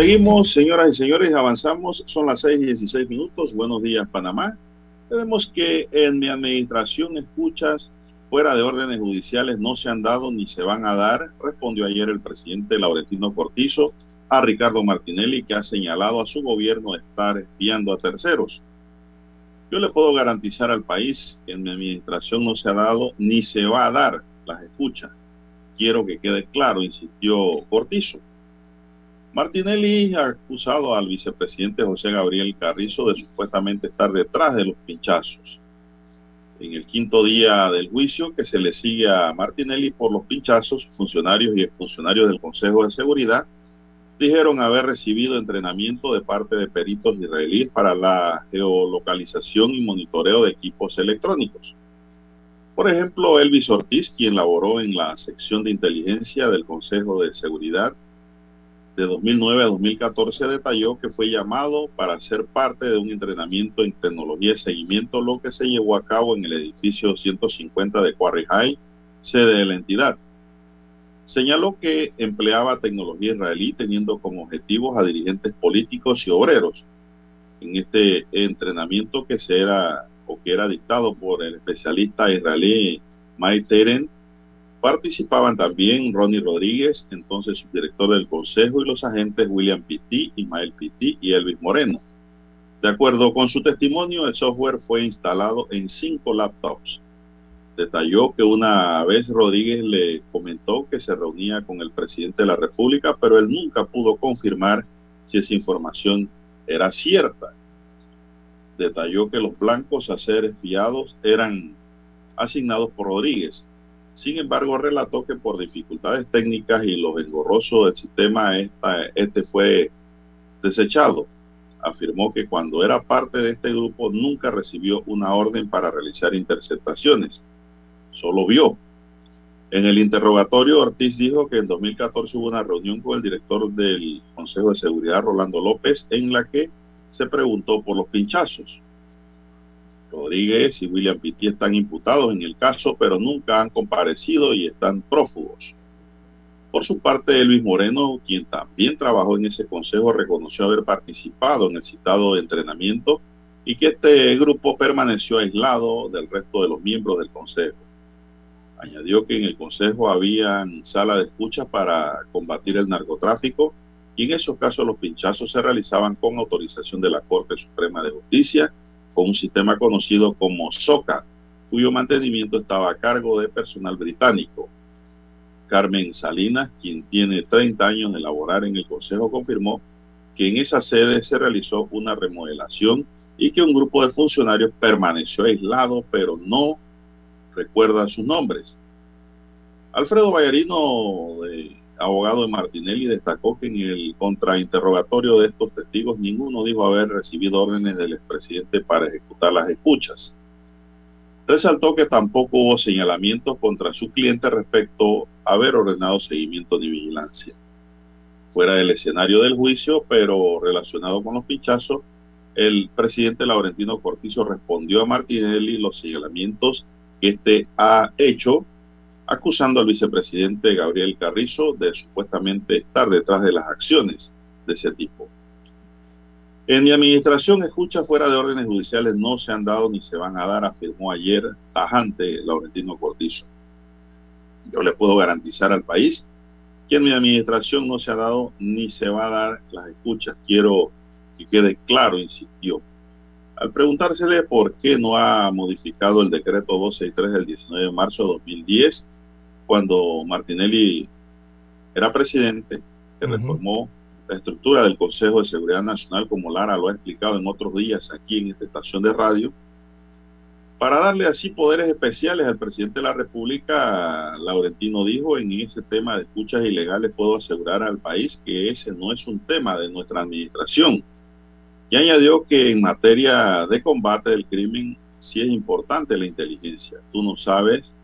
Seguimos, señoras y señores, avanzamos. Son las 6 y 16 minutos. Buenos días, Panamá. Tenemos que en mi administración escuchas fuera de órdenes judiciales no se han dado ni se van a dar, respondió ayer el presidente Laurentino Cortizo a Ricardo Martinelli, que ha señalado a su gobierno estar espiando a terceros. Yo le puedo garantizar al país que en mi administración no se ha dado ni se va a dar las escuchas. Quiero que quede claro, insistió Cortizo. Martinelli ha acusado al vicepresidente José Gabriel Carrizo de supuestamente estar detrás de los pinchazos. En el quinto día del juicio que se le sigue a Martinelli por los pinchazos, funcionarios y exfuncionarios del Consejo de Seguridad dijeron haber recibido entrenamiento de parte de peritos israelíes para la geolocalización y monitoreo de equipos electrónicos. Por ejemplo, Elvis Ortiz, quien laboró en la sección de inteligencia del Consejo de Seguridad, de 2009 a 2014 detalló que fue llamado para ser parte de un entrenamiento en tecnología de seguimiento, lo que se llevó a cabo en el edificio 150 de Quarry High, sede de la entidad. Señaló que empleaba tecnología israelí teniendo como objetivos a dirigentes políticos y obreros. En este entrenamiento que se era o que era dictado por el especialista israelí Mike Teren, Participaban también Ronnie Rodríguez, entonces subdirector del Consejo, y los agentes William Pitti, Ismael Pitti y Elvis Moreno. De acuerdo con su testimonio, el software fue instalado en cinco laptops. Detalló que una vez Rodríguez le comentó que se reunía con el presidente de la República, pero él nunca pudo confirmar si esa información era cierta. Detalló que los blancos a ser espiados eran asignados por Rodríguez sin embargo, relató que por dificultades técnicas y lo engorroso del sistema, este fue desechado. Afirmó que cuando era parte de este grupo nunca recibió una orden para realizar interceptaciones. Solo vio. En el interrogatorio, Ortiz dijo que en 2014 hubo una reunión con el director del Consejo de Seguridad, Rolando López, en la que se preguntó por los pinchazos. Rodríguez y William Pitti están imputados en el caso, pero nunca han comparecido y están prófugos. Por su parte, Luis Moreno, quien también trabajó en ese consejo, reconoció haber participado en el citado entrenamiento y que este grupo permaneció aislado del resto de los miembros del consejo. Añadió que en el consejo había sala de escucha para combatir el narcotráfico y en esos casos los pinchazos se realizaban con autorización de la Corte Suprema de Justicia con un sistema conocido como SOCA, cuyo mantenimiento estaba a cargo de personal británico. Carmen Salinas, quien tiene 30 años de laborar en el Consejo, confirmó que en esa sede se realizó una remodelación y que un grupo de funcionarios permaneció aislado, pero no recuerda sus nombres. Alfredo Vallarino, abogado de Martinelli, destacó que en el contrainterrogatorio de estos testigos ninguno dijo haber recibido órdenes del expresidente para ejecutar las escuchas. Resaltó que tampoco hubo señalamientos contra su cliente respecto a haber ordenado seguimiento ni vigilancia. Fuera del escenario del juicio, pero relacionado con los pinchazos, el presidente Laurentino Cortizo respondió a Martinelli los señalamientos que éste ha hecho, acusando al vicepresidente Gabriel Carrizo de supuestamente estar detrás de las acciones de ese tipo. En mi administración, escuchas fuera de órdenes judiciales no se han dado ni se van a dar, afirmó ayer tajante Laurentino Cortizo. Yo le puedo garantizar al país que en mi administración no se ha dado ni se va a dar las escuchas. Quiero que quede claro, insistió. Al preguntársele por qué no ha modificado el decreto 263 del 19 de marzo de 2010, cuando Martinelli era presidente, que reformó la estructura del Consejo de Seguridad Nacional, como Lara lo ha explicado en otros días aquí en esta estación de radio, para darle así poderes especiales al presidente de la República, Laurentino dijo, en ese tema de escuchas ilegales puedo asegurar al país que ese no es un tema de nuestra administración. Y añadió que en materia de combate del crimen sí es importante la inteligencia. Tú no sabes,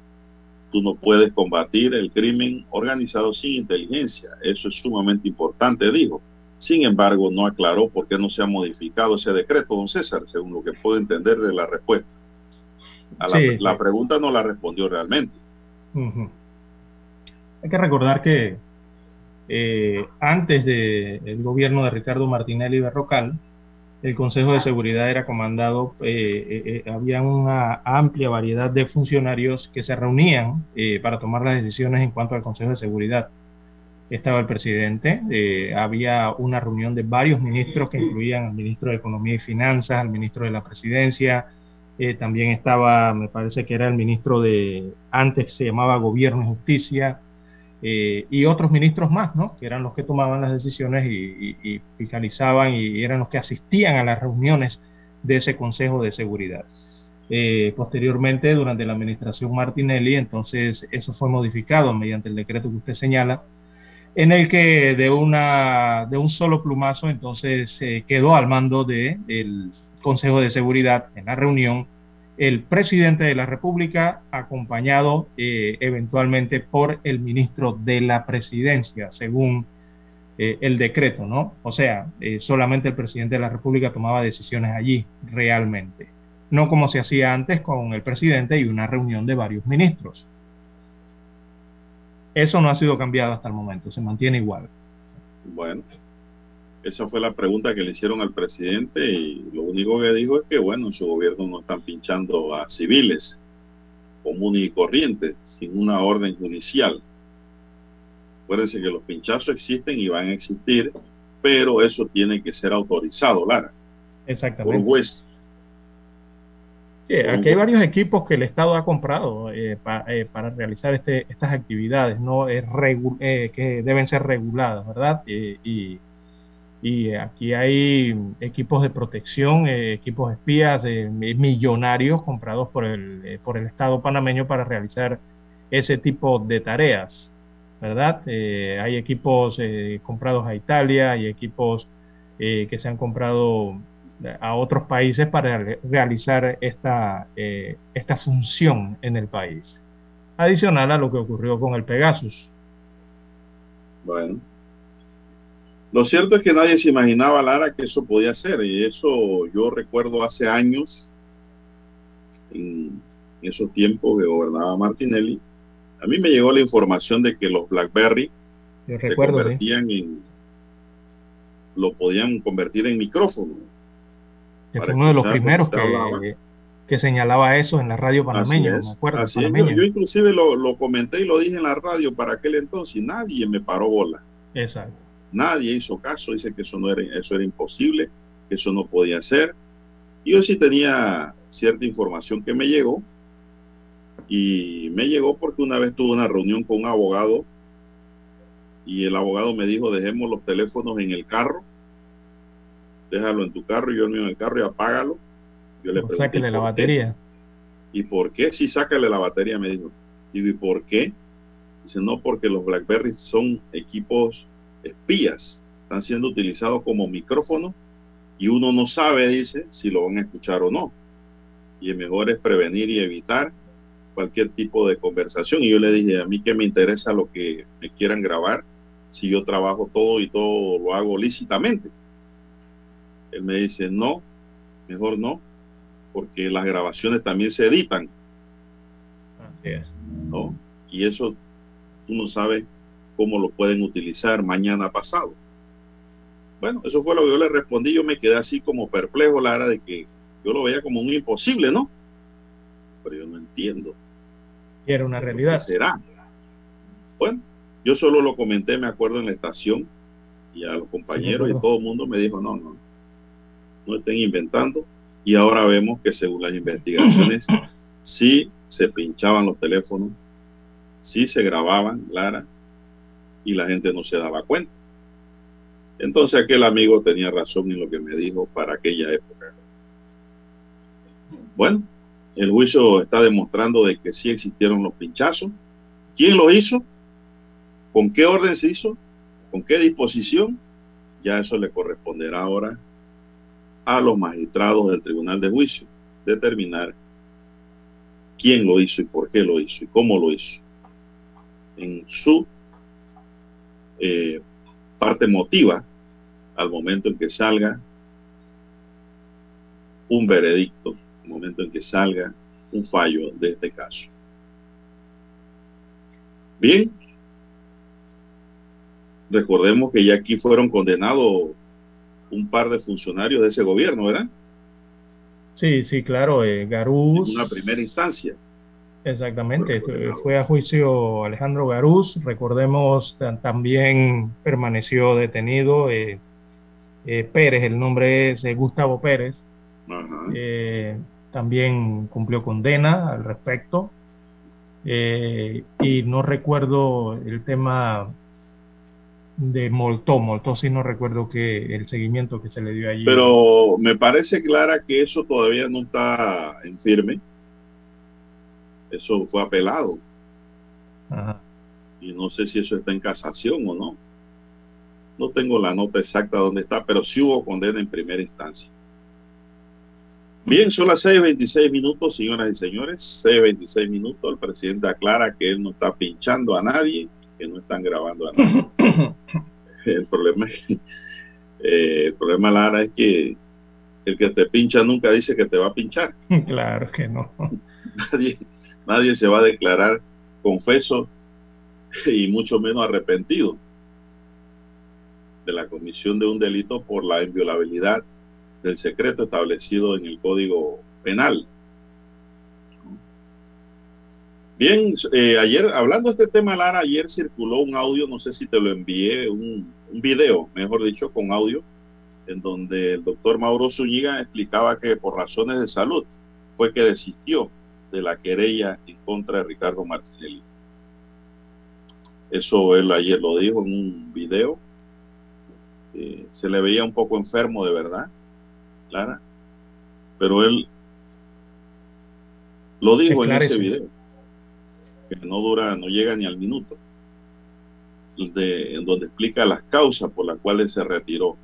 tú no puedes combatir el crimen organizado sin inteligencia. Eso es sumamente importante, dijo. Sin embargo, no aclaró por qué no se ha modificado ese decreto, don César, según lo que puedo entender de la respuesta. A la, pregunta no la respondió realmente. Hay que recordar que eh, antes del gobierno de Ricardo Martinelli Berrocal, el Consejo de Seguridad era comandado, eh, eh, eh, había una amplia variedad de funcionarios que se reunían para tomar las decisiones en cuanto al Consejo de Seguridad. Estaba el presidente, había una reunión de varios ministros que incluían al ministro de Economía y Finanzas, al ministro de la Presidencia, también estaba, me parece que era el ministro de, antes se llamaba Gobierno y Justicia, eh, y otros ministros más, ¿no? que eran los que tomaban las decisiones y, fiscalizaban y eran los que asistían a las reuniones de ese Consejo de Seguridad. Eh, posteriormente, durante la administración Martinelli, entonces eso fue modificado mediante el decreto que usted señala, en el que de, una, de un solo plumazo entonces quedó al mando del Consejo de Seguridad en la reunión el presidente de la República, acompañado eh, eventualmente por el ministro de la Presidencia, según eh, el decreto, ¿no? O sea, eh, solamente el presidente de la República tomaba decisiones allí, realmente. No como se hacía antes con el presidente y una reunión de varios ministros. Eso no ha sido cambiado hasta el momento, se mantiene igual. Bueno, esa fue la pregunta que le hicieron al presidente y lo único que dijo es que, bueno, en su gobierno no están pinchando a civiles comunes y corrientes sin una orden judicial. Acuérdense que los pinchazos existen y van a existir, pero eso tiene que ser autorizado, Lara. Exactamente. Por un juez. aquí hay varios equipos que el Estado ha comprado eh, eh, para realizar este, estas actividades, no es eh, que deben ser reguladas, ¿verdad? y y aquí hay equipos de protección, eh, equipos espías eh, millonarios comprados por el, eh, por el Estado panameño para realizar ese tipo de tareas, ¿verdad? hay equipos comprados a Italia, hay equipos que se han comprado a otros países para realizar esta, esta función en el país. Adicional a lo que ocurrió con el Pegasus. Bueno, lo cierto es que nadie se imaginaba, Lara, que eso podía ser. Y eso yo recuerdo hace años, en esos tiempos que gobernaba Martinelli, a mí me llegó la información de que los BlackBerry se convertían en, lo podían convertir en micrófono. fue uno de los primeros que, señalaba eso en la radio panameña, Yo, inclusive lo, lo comenté y lo dije en la radio para aquel entonces y nadie me paró bola. Exacto Nadie hizo caso, dice que eso, no era, eso era imposible, que eso no podía ser. Yo sí tenía cierta información que me llegó. Y me llegó porque una vez tuve una reunión con un abogado y el abogado me dijo, dejemos los teléfonos en el carro, déjalo en tu carro y yo el mío en el carro y apágalo. Yo le pregunté, la batería. ¿Y por qué? Si sácale la batería, me dijo. ¿y por qué? Dice, no, porque los BlackBerry son equipos espías, están siendo utilizados como micrófono y uno no sabe, dice, si lo van a escuchar o no. Y el mejor es prevenir y evitar cualquier tipo de conversación. Y yo le dije, a mí que me interesa lo que me quieran grabar, si yo trabajo todo y todo lo hago lícitamente. Él me dice, no, mejor no, porque las grabaciones también se editan. Así es. ¿no? Y eso tú no sabes cómo lo pueden utilizar mañana pasado. Bueno, eso fue lo que yo le respondí. Yo me quedé así como perplejo, la hora de que yo lo veía como un imposible, ¿no? Pero yo no entiendo. Y era una realidad. será? Bueno, yo solo lo comenté, me acuerdo, en la estación y a los compañeros y todo el mundo me dijo, no, no, no estén inventando. Y ahora vemos que según las investigaciones, sí se pinchaban los teléfonos, sí se grababan, Lara, y la gente no se daba cuenta. Entonces aquel amigo tenía razón en lo que me dijo para aquella época. Bueno, el juicio está demostrando de que sí existieron los pinchazos. ¿Quién lo hizo? ¿Con qué orden se hizo? ¿Con qué disposición? Ya eso le corresponderá ahora a los magistrados del Tribunal de Juicio determinar quién lo hizo y por qué lo hizo y cómo lo hizo. En su eh, parte motiva al momento en que salga un veredicto, al momento en que salga un fallo de este caso. Bien, recordemos que ya aquí fueron condenados un par de funcionarios de ese gobierno, ¿verdad? Sí, sí, claro, eh, Garús. una primera instancia. Exactamente, fue a juicio Alejandro Garús, recordemos, también permaneció detenido eh, eh, Pérez, el nombre es Gustavo Pérez, también cumplió condena al respecto, y no recuerdo el tema de Moltó. Moltó sí no recuerdo que el seguimiento que se le dio allí. Pero me parece clara que eso todavía no está en firme. Eso fue apelado. Y no sé si eso está en casación o no. No tengo la nota exacta dónde está, pero sí hubo condena en primera instancia. Bien, son las 6.26 minutos, señoras y señores. 6.26 minutos. El presidente aclara que él no está pinchando a nadie que no están grabando a nadie. el problema es eh, el problema Lara es que el que te pincha nunca dice que te va a pinchar. Claro que no. Nadie, nadie se va a declarar confeso y mucho menos arrepentido de la comisión de un delito por la inviolabilidad del secreto establecido en el Código Penal. Bien, eh, ayer, hablando de este tema, Lara, ayer circuló un audio, no sé si te lo envié, un, video, mejor dicho, con audio, en donde el doctor Mauro Zúñiga explicaba que por razones de salud fue que desistió de la querella en contra de Ricardo Martinelli. Eso él ayer lo dijo en un video. Eh, se le veía un poco enfermo de verdad, Lara, pero él lo dijo en ese video que no dura, no llega ni al minuto, de, en donde explica las causas por las cuales se retiró,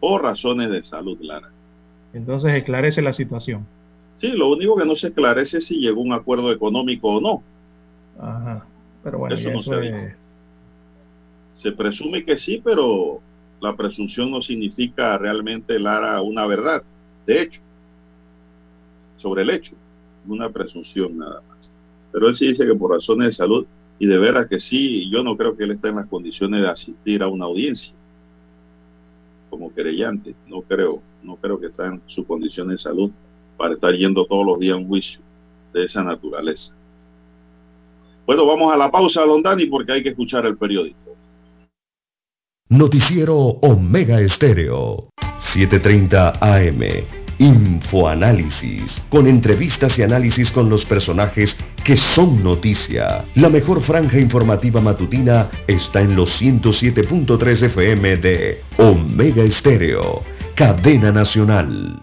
por razones de salud, Lara. Entonces esclarece la situación. Sí, lo único que no se esclarece es si llegó un acuerdo económico o no. Ajá. Pero bueno, eso no se Se presume que sí, pero la presunción no significa realmente, Lara, una verdad. De hecho, sobre el hecho, una presunción nada más. Pero él sí dice que por razones de salud, y de veras que sí, yo no creo que él esté en las condiciones de asistir a una audiencia como querellante. No creo, no creo que está en sus condiciones de salud para estar yendo todos los días a un juicio de esa naturaleza. Bueno, vamos a la pausa, don Dani, porque hay que escuchar el periódico. Noticiero Omega Estéreo. 7.30 AM. Infoanálisis, con entrevistas y análisis con los personajes que son noticia. La mejor franja informativa matutina está en los 107.3 FM de Omega Estéreo, cadena nacional.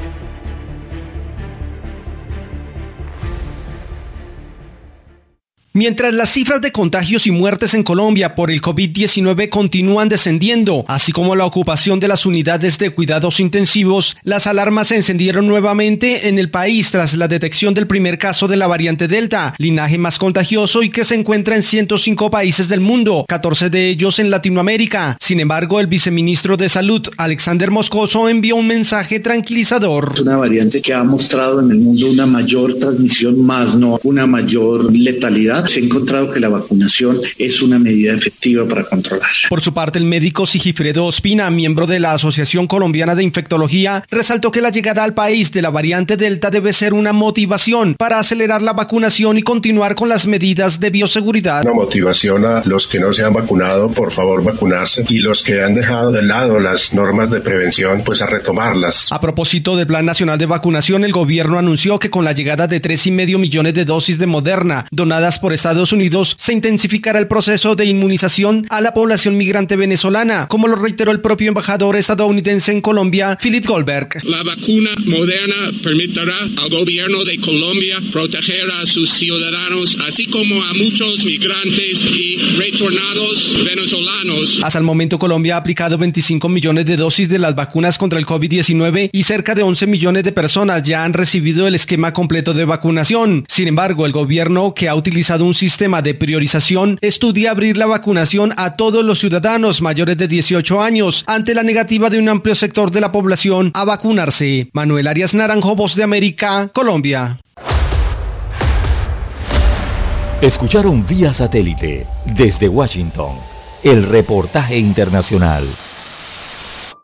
Mientras las cifras de contagios y muertes en Colombia por el COVID-19 continúan descendiendo, así como la ocupación de las unidades de cuidados intensivos, las alarmas se encendieron nuevamente en el país tras la detección del primer caso de la variante Delta, linaje más contagioso y que se encuentra en 105 países del mundo, 14 de ellos en Latinoamérica. Sin embargo, el viceministro de Salud, Alexander Moscoso, envió un mensaje tranquilizador. Es una variante que ha mostrado en el mundo una mayor transmisión, más no una mayor letalidad se ha encontrado que la vacunación es una medida efectiva para controlarla. Por su parte, el médico Sigifredo Ospina, miembro de la Asociación Colombiana de Infectología, resaltó que la llegada al país de la variante Delta debe ser una motivación para acelerar la vacunación y continuar con las medidas de bioseguridad. Una motivación a los que no se han vacunado, por favor vacunarse, y los que han dejado de lado las normas de prevención, pues a retomarlas. A propósito del Plan Nacional de Vacunación, el gobierno anunció que con la llegada de tres y medio millones de dosis de Moderna donadas por Estados Unidos se intensificará el proceso de inmunización a la población migrante venezolana, como lo reiteró el propio embajador estadounidense en Colombia, Philip Goldberg. La vacuna moderna permitirá al gobierno de Colombia proteger a sus ciudadanos, así como a muchos migrantes y retornados venezolanos. Hasta el momento Colombia ha aplicado 25 millones de dosis de las vacunas contra el COVID-19 y cerca de 11 millones de personas ya han recibido el esquema completo de vacunación. Sin embargo, el gobierno que ha utilizado un sistema de priorización, estudia abrir la vacunación a todos los ciudadanos mayores de 18 años ante la negativa de un amplio sector de la población a vacunarse. Manuel Arias Naranjo, Voz de América, Colombia. Escucharon vía satélite desde Washington el reportaje internacional.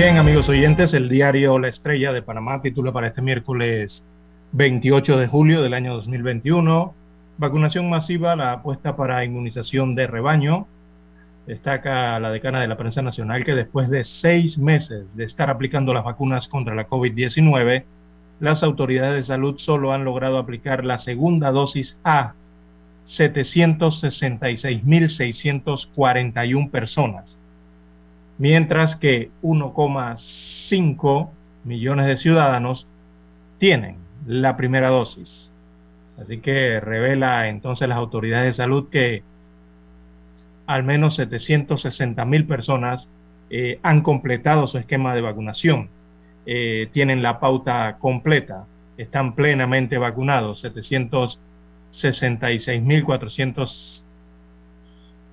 Bien, amigos oyentes, el diario La Estrella de Panamá titula para este miércoles 28 de julio del año 2021, vacunación masiva, la apuesta para inmunización de rebaño. Destaca la decana de la prensa nacional que después de seis meses de estar aplicando las vacunas contra la COVID-19, las autoridades de salud solo han logrado aplicar la segunda dosis a 766.641 personas mientras que 1,5 millones de ciudadanos tienen la primera dosis. Así que revela entonces las autoridades de salud que al menos 760 mil personas eh, han completado su esquema de vacunación, eh, tienen la pauta completa, están plenamente vacunados, 766 mil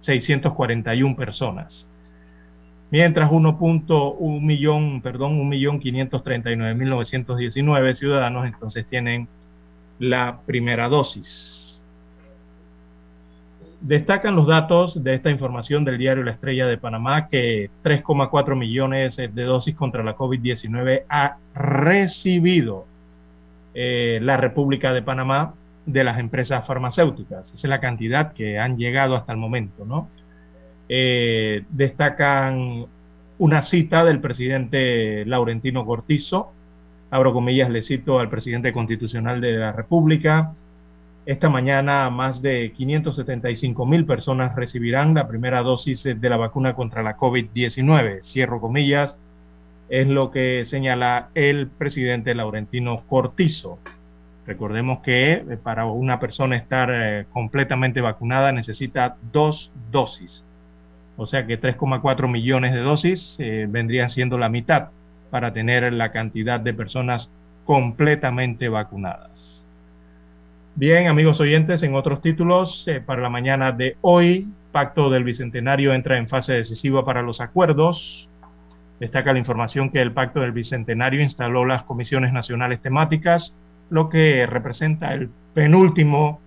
641 personas mientras 1.1 millón, perdón, 1.539.919 ciudadanos entonces tienen la primera dosis. Destacan los datos de esta información del diario La Estrella de Panamá que 3,4 millones de dosis contra la COVID-19 ha recibido eh, la República de Panamá de las empresas farmacéuticas. Esa es la cantidad que han llegado hasta el momento, ¿no? Eh, destacan una cita del presidente Laurentino Cortizo, abro comillas, le cito al presidente constitucional de la República, esta mañana más de 575 mil personas recibirán la primera dosis de la vacuna contra la COVID-19. Cierro comillas, es lo que señala el presidente Laurentino Cortizo. Recordemos que eh, para una persona estar eh, completamente vacunada necesita dos dosis. O sea que 3,4 millones de dosis eh, vendrían siendo la mitad para tener la cantidad de personas completamente vacunadas. Bien, amigos oyentes, en otros títulos, eh, para la mañana de hoy, Pacto del Bicentenario entra en fase decisiva para los acuerdos. Destaca la información que el Pacto del Bicentenario instaló las comisiones nacionales temáticas, lo que representa el penúltimo,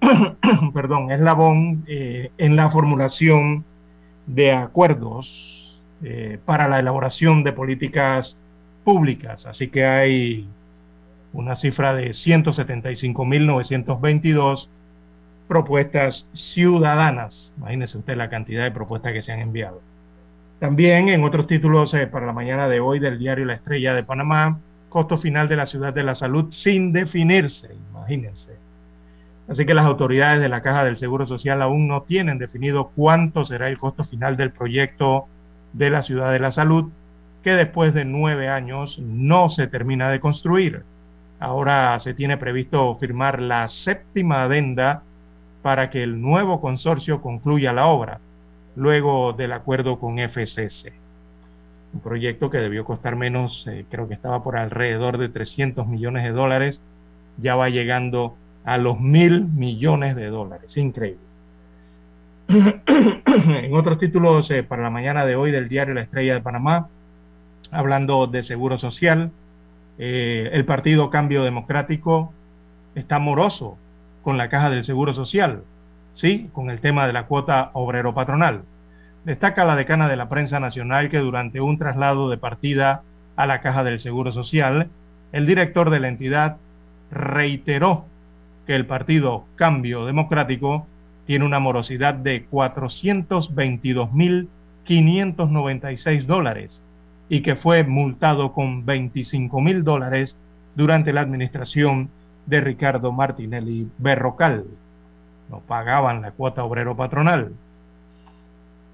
perdón, eslabón eh, en la formulación de acuerdos eh, para la elaboración de políticas públicas. Así que hay una cifra de 175.922 propuestas ciudadanas. Imagínense usted la cantidad de propuestas que se han enviado. También en otros títulos eh, para la mañana de hoy del diario La Estrella de Panamá, costo final de la ciudad de la salud sin definirse, imagínense. Así que las autoridades de la Caja del Seguro Social aún no tienen definido cuánto será el costo final del proyecto de la ciudad de la salud, que después de nueve años no se termina de construir. Ahora se tiene previsto firmar la séptima adenda para que el nuevo consorcio concluya la obra, luego del acuerdo con FCC. Un proyecto que debió costar menos, eh, creo que estaba por alrededor de 300 millones de dólares, ya va llegando los mil millones de dólares. Increíble. en otros títulos eh, para la mañana de hoy del diario La Estrella de Panamá, hablando de seguro social, eh, el partido Cambio Democrático está moroso con la caja del Seguro Social, ¿sí? Con el tema de la cuota obrero patronal. Destaca la decana de la prensa nacional que durante un traslado de partida a la caja del Seguro Social, el director de la entidad reiteró que el partido Cambio Democrático tiene una morosidad de 422.596 dólares y que fue multado con 25 mil dólares durante la administración de Ricardo Martinelli Berrocal. No pagaban la cuota obrero patronal.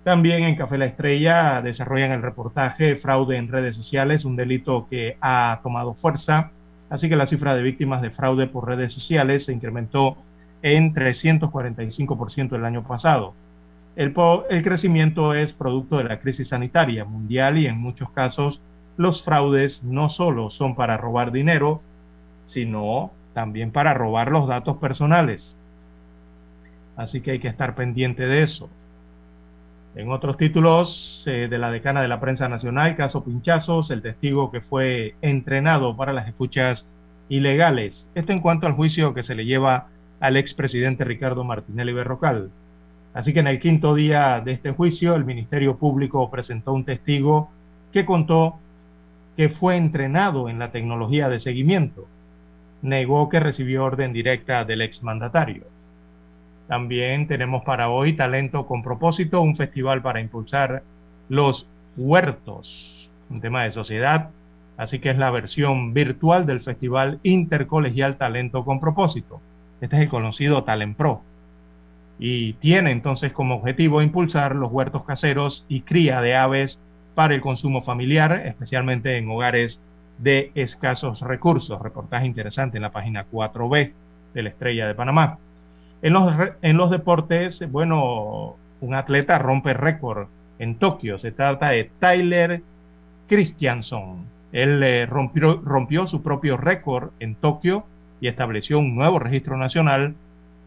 También en Café La Estrella desarrollan el reportaje Fraude en redes sociales, un delito que ha tomado fuerza, así que la cifra de víctimas de fraude por redes sociales se incrementó en 345% el año pasado. El, crecimiento es producto de la crisis sanitaria mundial y en muchos casos los fraudes no solo son para robar dinero, sino también para robar los datos personales. Así que hay que estar pendiente de eso. En otros títulos eh, de la decana de la prensa nacional, caso Pinchazos, el testigo que fue entrenado para las escuchas ilegales. Esto en cuanto al juicio que se le lleva al expresidente Ricardo Martinelli Berrocal. Así que en el quinto día de este juicio, el Ministerio Público presentó un testigo que contó que fue entrenado en la tecnología de seguimiento. Negó que recibió orden directa del exmandatario. También tenemos para hoy Talento con propósito, un festival para impulsar los huertos, un tema de sociedad, así que es la versión virtual del Festival Intercolegial Talento con propósito. Este es el conocido Talent Pro y tiene entonces como objetivo impulsar los huertos caseros y cría de aves para el consumo familiar, especialmente en hogares de escasos recursos. Reportaje interesante en la página 4B de la Estrella de Panamá. En los, en los deportes, bueno, un atleta rompe récord en Tokio. Se trata de Tyler Christianson. Él eh, rompió, rompió su propio récord en Tokio y estableció un nuevo registro nacional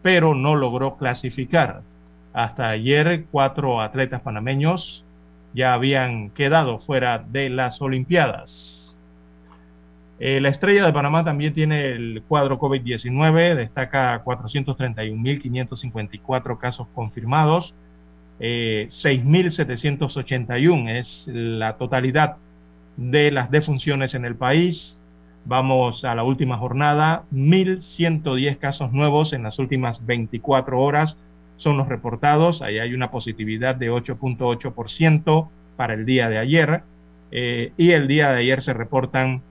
pero no logró clasificar. Hasta ayer cuatro atletas panameños ya habían quedado fuera de las Olimpiadas. Eh, la estrella de Panamá también tiene el cuadro COVID-19, destaca 431.554 casos confirmados, 6.781 eh, es la totalidad de las defunciones en el país. Vamos a la última jornada, 1.110 casos nuevos en las últimas 24 horas son los reportados. Ahí hay una positividad de 8.8% para el día de ayer. Eh, y el día de ayer se reportan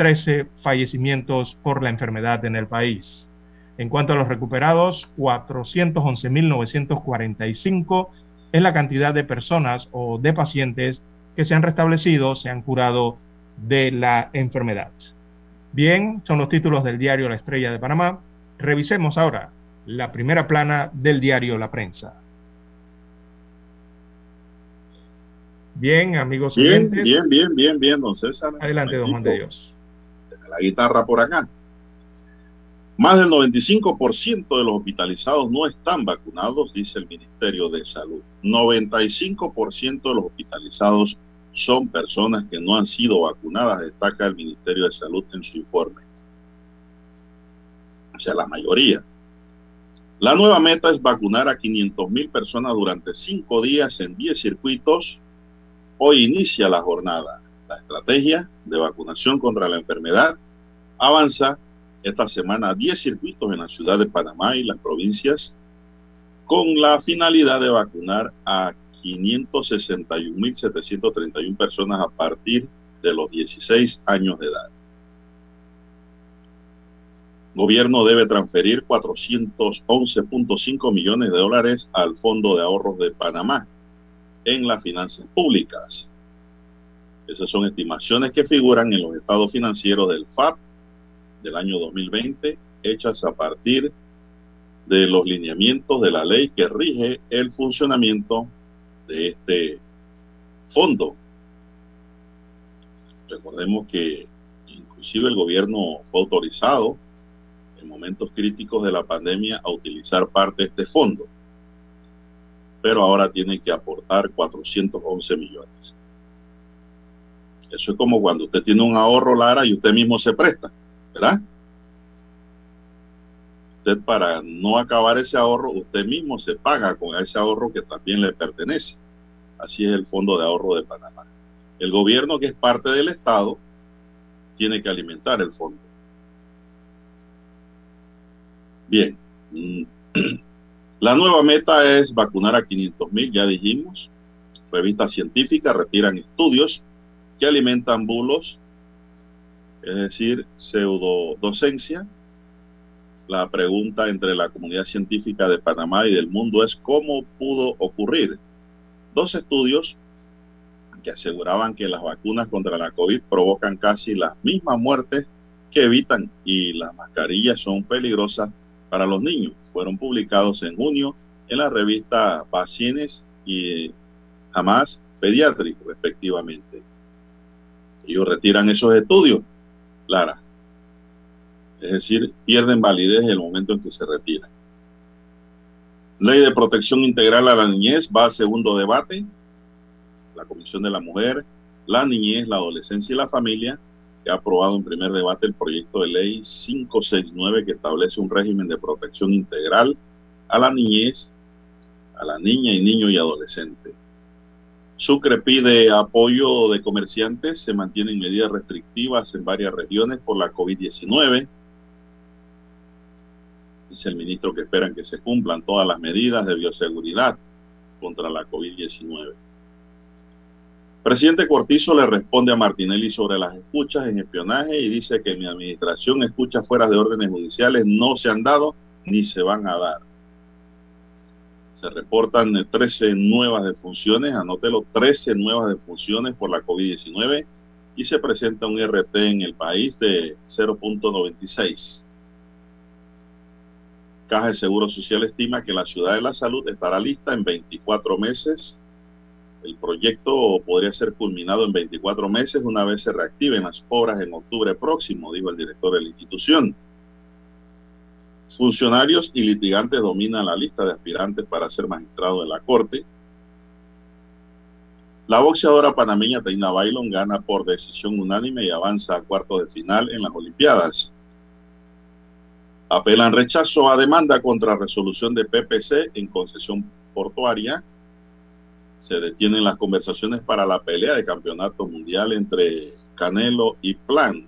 13 fallecimientos por la enfermedad en el país. En cuanto a los recuperados, 411.945 es la cantidad de personas o de pacientes que se han restablecido, se han curado de la enfermedad. Bien, son los títulos del diario La Estrella de Panamá. Revisemos ahora la primera plana del diario La Prensa. Bien, amigos bien, Bien, bien, bien, bien, don César. Adelante, don Juan de Dios. La guitarra por acá. Más del 95% de los hospitalizados no están vacunados, dice el Ministerio de Salud. 95% de los hospitalizados son personas que no han sido vacunadas, destaca el Ministerio de Salud en su informe. O sea, la mayoría. La nueva meta es vacunar a 500 mil personas durante cinco días en 10 circuitos. Hoy inicia la jornada. La estrategia de vacunación contra la enfermedad avanza esta semana a 10 circuitos en la ciudad de Panamá y las provincias con la finalidad de vacunar a 561.731 personas a partir de los 16 años de edad gobierno debe transferir 411.5 millones de dólares al Fondo de Ahorros de Panamá en las finanzas públicas. Esas son estimaciones que figuran en los estados financieros del FAP del año 2020, hechas a partir de los lineamientos de la ley que rige el funcionamiento de este fondo. Recordemos que inclusive el gobierno fue autorizado en momentos críticos de la pandemia a utilizar parte de este fondo. Pero ahora tiene que aportar 411 millones. Eso es como cuando usted tiene un ahorro, Lara, y usted mismo se presta, ¿verdad? Usted para no acabar ese ahorro, usted mismo se paga con ese ahorro que también le pertenece. Así es el Fondo de Ahorro de Panamá. El gobierno, que es parte del Estado, tiene que alimentar el fondo. Bien. Mm. La nueva meta es vacunar a 500 mil, ya dijimos. Revistas científicas retiran estudios que alimentan bulos, es decir, pseudodocencia. La pregunta entre la comunidad científica de Panamá y del mundo es cómo pudo ocurrir. Dos estudios que aseguraban que las vacunas contra la COVID provocan casi las mismas muertes que evitan y las mascarillas son peligrosas para los niños. Fueron publicados en junio en la revista Vaccines y Jamás Pediatric, respectivamente. Ellos retiran esos estudios, Lara. Es decir, pierden validez en el momento en que se retiran. Ley de protección integral a la niñez va al segundo debate. La Comisión de la Mujer, la Niñez, la Adolescencia y la Familia que ha aprobado en primer debate el proyecto de ley 569 que establece un régimen de protección integral a la niñez, a la niña y niño y adolescente. Sucre pide apoyo de comerciantes, se mantienen medidas restrictivas en varias regiones por la COVID-19. Dice el ministro que esperan que se cumplan todas las medidas de bioseguridad contra la COVID-19. Presidente Cortizo le responde a Martinelli sobre las escuchas en espionaje y dice que mi administración escuchas fuera de órdenes judiciales no se han dado ni se van a dar. Se reportan 13 nuevas defunciones, anótelo, 13 nuevas defunciones por la COVID-19 y se presenta un RT en el país de 0.96. Caja de Seguro Social estima que la Ciudad de la Salud estará lista en 24 meses el proyecto podría ser culminado en 24 meses una vez se reactiven las obras en octubre próximo, dijo el director de la institución. Funcionarios y litigantes dominan la lista de aspirantes para ser magistrado de la Corte. La boxeadora panameña Taina Bailon gana por decisión unánime y avanza a cuartos de final en las Olimpiadas. Apelan rechazo a demanda contra resolución de PPC en concesión portuaria. Se detienen las conversaciones para la pelea de campeonato mundial entre Canelo y Plan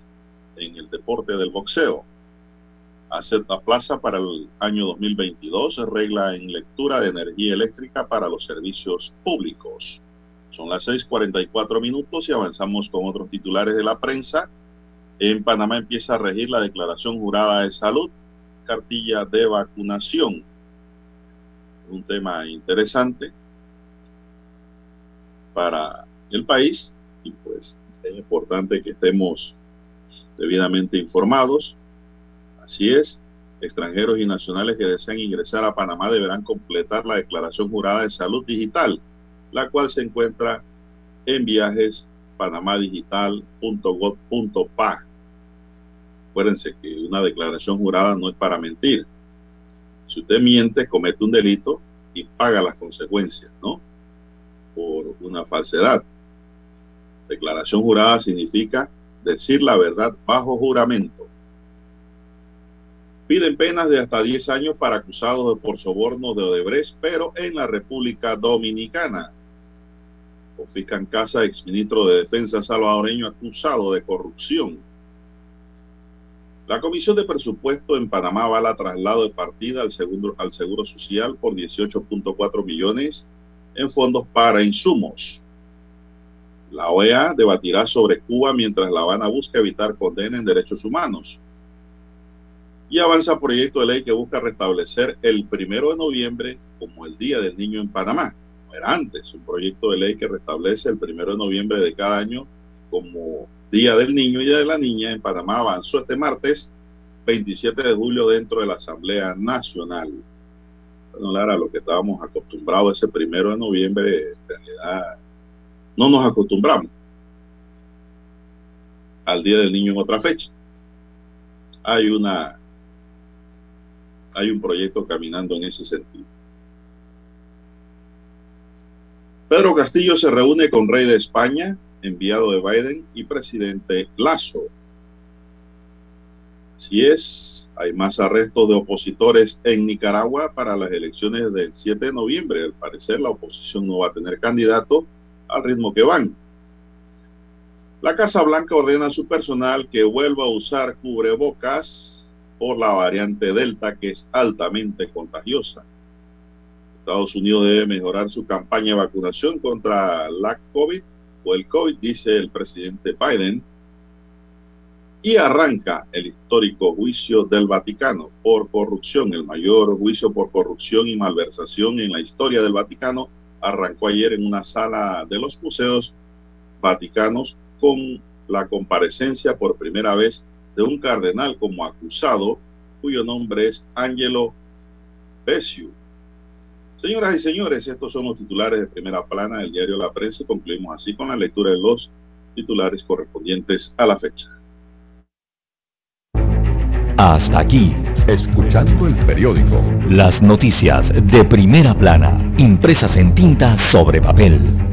en el deporte del boxeo. Acepta plaza para el año 2022, regla en lectura de energía eléctrica para los servicios públicos. Son las 6:44 minutos y avanzamos con otros titulares de la prensa. En Panamá empieza a regir la declaración jurada de salud, cartilla de vacunación. Un tema interesante para el país y pues es importante que estemos debidamente informados. Así es, extranjeros y nacionales que desean ingresar a Panamá deberán completar la declaración jurada de salud digital la cual se encuentra en viajes panamadigital.gov.pa. Acuérdense que una declaración jurada no es para mentir. Si usted miente, comete un delito y paga las consecuencias, ¿no? Por una falsedad. Declaración jurada significa decir la verdad bajo juramento. Piden penas de hasta 10 años para acusados por soborno de Odebrecht, pero en la República Dominicana. Confiscan casa exministro de Defensa salvadoreño acusado de corrupción. La Comisión de Presupuesto en Panamá va a traslado de partida al, segundo, al Seguro Social por 18.4 millones en fondos para insumos. La OEA debatirá sobre Cuba mientras La Habana busca evitar condena en derechos humanos. Y avanza proyecto de ley que busca restablecer el primero de noviembre como el Día del Niño en Panamá era antes, un proyecto de ley que restablece el primero de noviembre de cada año como Día del Niño y de la Niña en Panamá avanzó este martes 27 de julio dentro de la Asamblea Nacional. Bueno, Lara, lo que estábamos acostumbrados ese primero de noviembre, en realidad no nos acostumbramos al Día del Niño en otra fecha. Hay una hay un proyecto caminando en ese sentido. Pedro Castillo se reúne con rey de España, enviado de Biden y presidente Lazo. Si es, hay más arrestos de opositores en Nicaragua para las elecciones del 7 de noviembre. Al parecer la oposición no va a tener candidato al ritmo que van. La Casa Blanca ordena a su personal que vuelva a usar cubrebocas por la variante Delta que es altamente contagiosa. Estados Unidos debe mejorar su campaña de vacunación contra la COVID o el COVID, dice el presidente Biden. Y arranca el histórico juicio del Vaticano por corrupción. El mayor juicio por corrupción y malversación en la historia del Vaticano arrancó ayer en una sala de los museos vaticanos con la comparecencia por primera vez de un cardenal como acusado, cuyo nombre es Angelo Bessiu Señoras y señores, estos son los titulares de primera plana del diario La Prensa concluimos así con la lectura de los titulares correspondientes a la fecha. Hasta aquí, escuchando el periódico. Las noticias de primera plana, impresas en tinta sobre papel.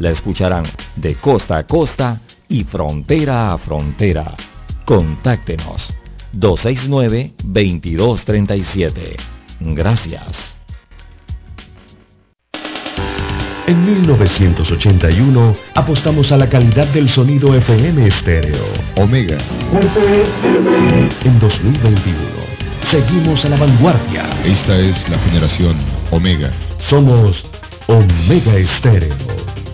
la escucharán de costa a costa y frontera a frontera. Contáctenos 269-2237. Gracias. En 1981 apostamos a la calidad del sonido FM estéreo. Omega. En 2021 seguimos a la vanguardia. Esta es la generación Omega. Somos Omega Estéreo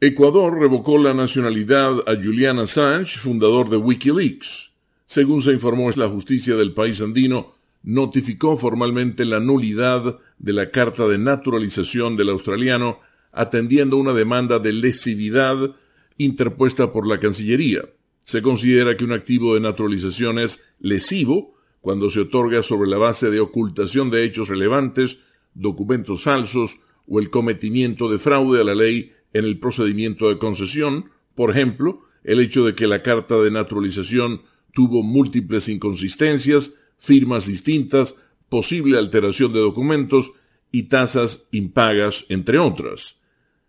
Ecuador revocó la nacionalidad a Julian Assange, fundador de Wikileaks. Según se informó, la justicia del país andino notificó formalmente la nulidad de la carta de naturalización del australiano atendiendo una demanda de lesividad interpuesta por la Cancillería. Se considera que un activo de naturalización es lesivo cuando se otorga sobre la base de ocultación de hechos relevantes, documentos falsos o el cometimiento de fraude a la ley en el procedimiento de concesión, por ejemplo, el hecho de que la carta de naturalización tuvo múltiples inconsistencias, firmas distintas, posible alteración de documentos y tasas impagas, entre otras.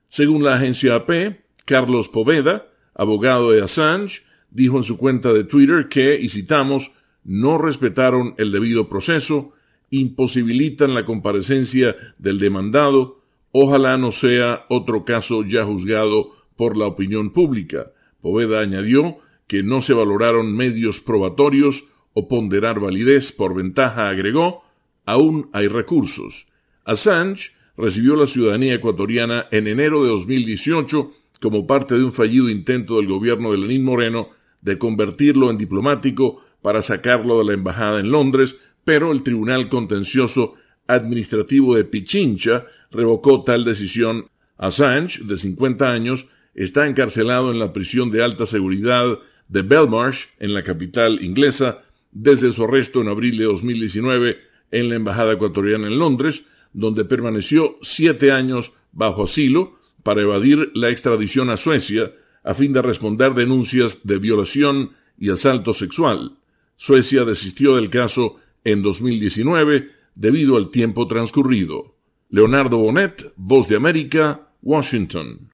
Según la agencia AP, Carlos Poveda, abogado de Assange, dijo en su cuenta de Twitter que, y citamos, no respetaron el debido proceso, imposibilitan la comparecencia del demandado, ojalá no sea otro caso ya juzgado por la opinión pública. Poveda añadió que no se valoraron medios probatorios o ponderar validez por ventaja, agregó, aún hay recursos. Assange recibió la ciudadanía ecuatoriana en enero de 2018 como parte de un fallido intento del gobierno de Lenín Moreno de convertirlo en diplomático para sacarlo de la embajada en Londres, pero el Tribunal Contencioso Administrativo de Pichincha revocó tal decisión. Assange, de 50 años, está encarcelado en la prisión de alta seguridad de Belmarsh, en la capital inglesa, desde su arresto en abril de 2019 en la embajada ecuatoriana en Londres, donde permaneció siete años bajo asilo para evadir la extradición a Suecia a fin de responder denuncias de violación y asalto sexual. Suecia desistió del caso en 2019 debido al tiempo transcurrido. Leonardo Bonet, Voz de América, Washington.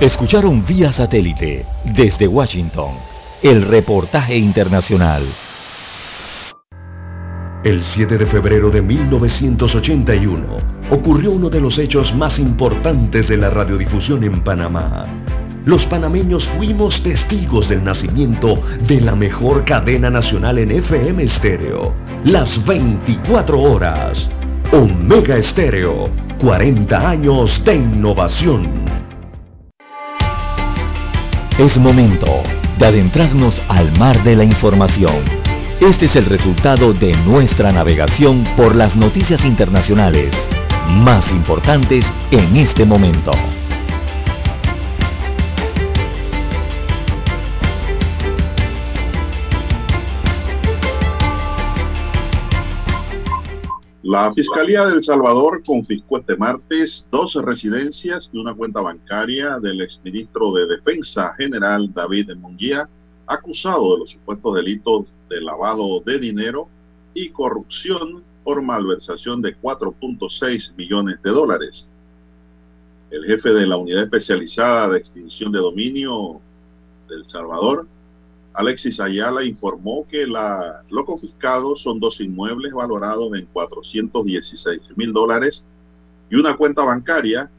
Escucharon vía satélite desde Washington el reportaje internacional. El 7 de febrero de 1981 ocurrió uno de los hechos más importantes de la radiodifusión en Panamá. Los panameños fuimos testigos del nacimiento de la mejor cadena nacional en FM estéreo. Las 24 horas. Omega Estéreo. 40 años de innovación. Es momento de adentrarnos al mar de la información este es el resultado de nuestra navegación por las noticias internacionales más importantes en este momento. La Fiscalía de El Salvador confiscó este martes 12 residencias y una cuenta bancaria del exministro de Defensa General David Munguía, acusado de los supuestos delitos de lavado de dinero y corrupción por malversación de 4.6 millones de dólares. El jefe de la Unidad Especializada de Extinción de Dominio de El Salvador, Alexis Ayala, informó que lo confiscado son dos inmuebles valorados en 416 mil dólares y una cuenta bancaria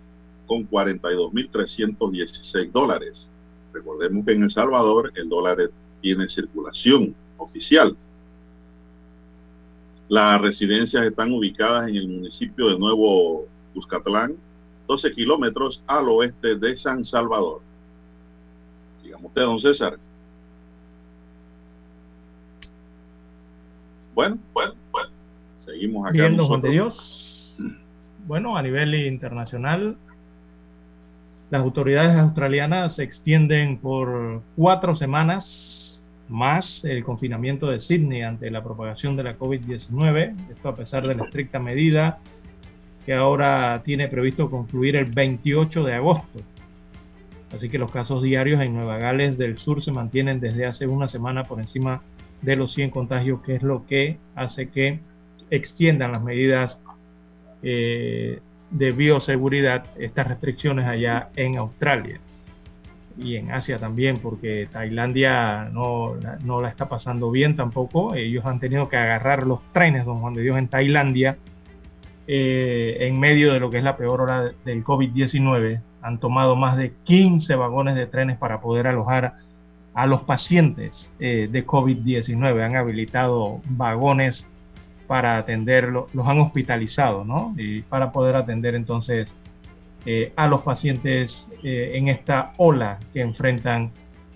con 42.316 dólares. Recordemos que en El Salvador el dólar tiene circulación oficial. Las residencias están ubicadas en el municipio de Nuevo Cuscatlán, 12 kilómetros al oeste de San Salvador. Digamos usted, don César. Bueno, bueno, bueno. Seguimos acá. Bien, Juan de Dios. Bueno, a nivel internacional, las autoridades australianas se extienden por cuatro semanas más el confinamiento de Sydney ante la propagación de la COVID-19. Esto a pesar de la estricta medida que ahora tiene previsto concluir el 28 de agosto. Así que los casos diarios en Nueva Gales del Sur se mantienen desde hace una semana por encima de los 100 contagios, que es lo que hace que extiendan las medidas eh, de bioseguridad, estas restricciones allá en Australia y en Asia también, porque Tailandia no, no, la está pasando bien tampoco. Ellos han tenido que agarrar los trenes, don Juan de Dios, en Tailandia, eh, en medio de lo que es la peor hora del COVID-19. Han tomado más de 15 vagones de trenes para poder alojar a los pacientes eh, de COVID-19. Han habilitado vagones para atenderlo, los han hospitalizado, ¿no? Y para poder atender entonces eh, a los pacientes en esta ola que enfrentan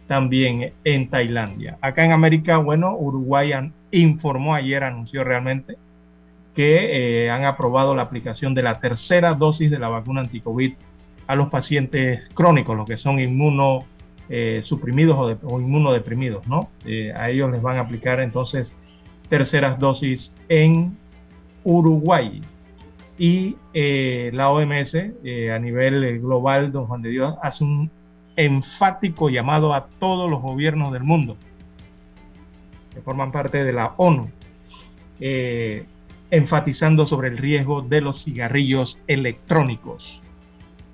también en Tailandia. Acá en América, bueno, Uruguay informó ayer, anunció realmente que eh, han aprobado la aplicación de la tercera dosis de la vacuna anticovid a los pacientes crónicos, los que son inmunosuprimidos eh, suprimidos o, inmunodeprimidos, ¿no? Eh, a ellos les van a aplicar entonces terceras dosis en Uruguay. Y la OMS a nivel global, don Juan de Dios, hace un enfático llamado a todos los gobiernos del mundo que forman parte de la ONU enfatizando sobre el riesgo de los cigarrillos electrónicos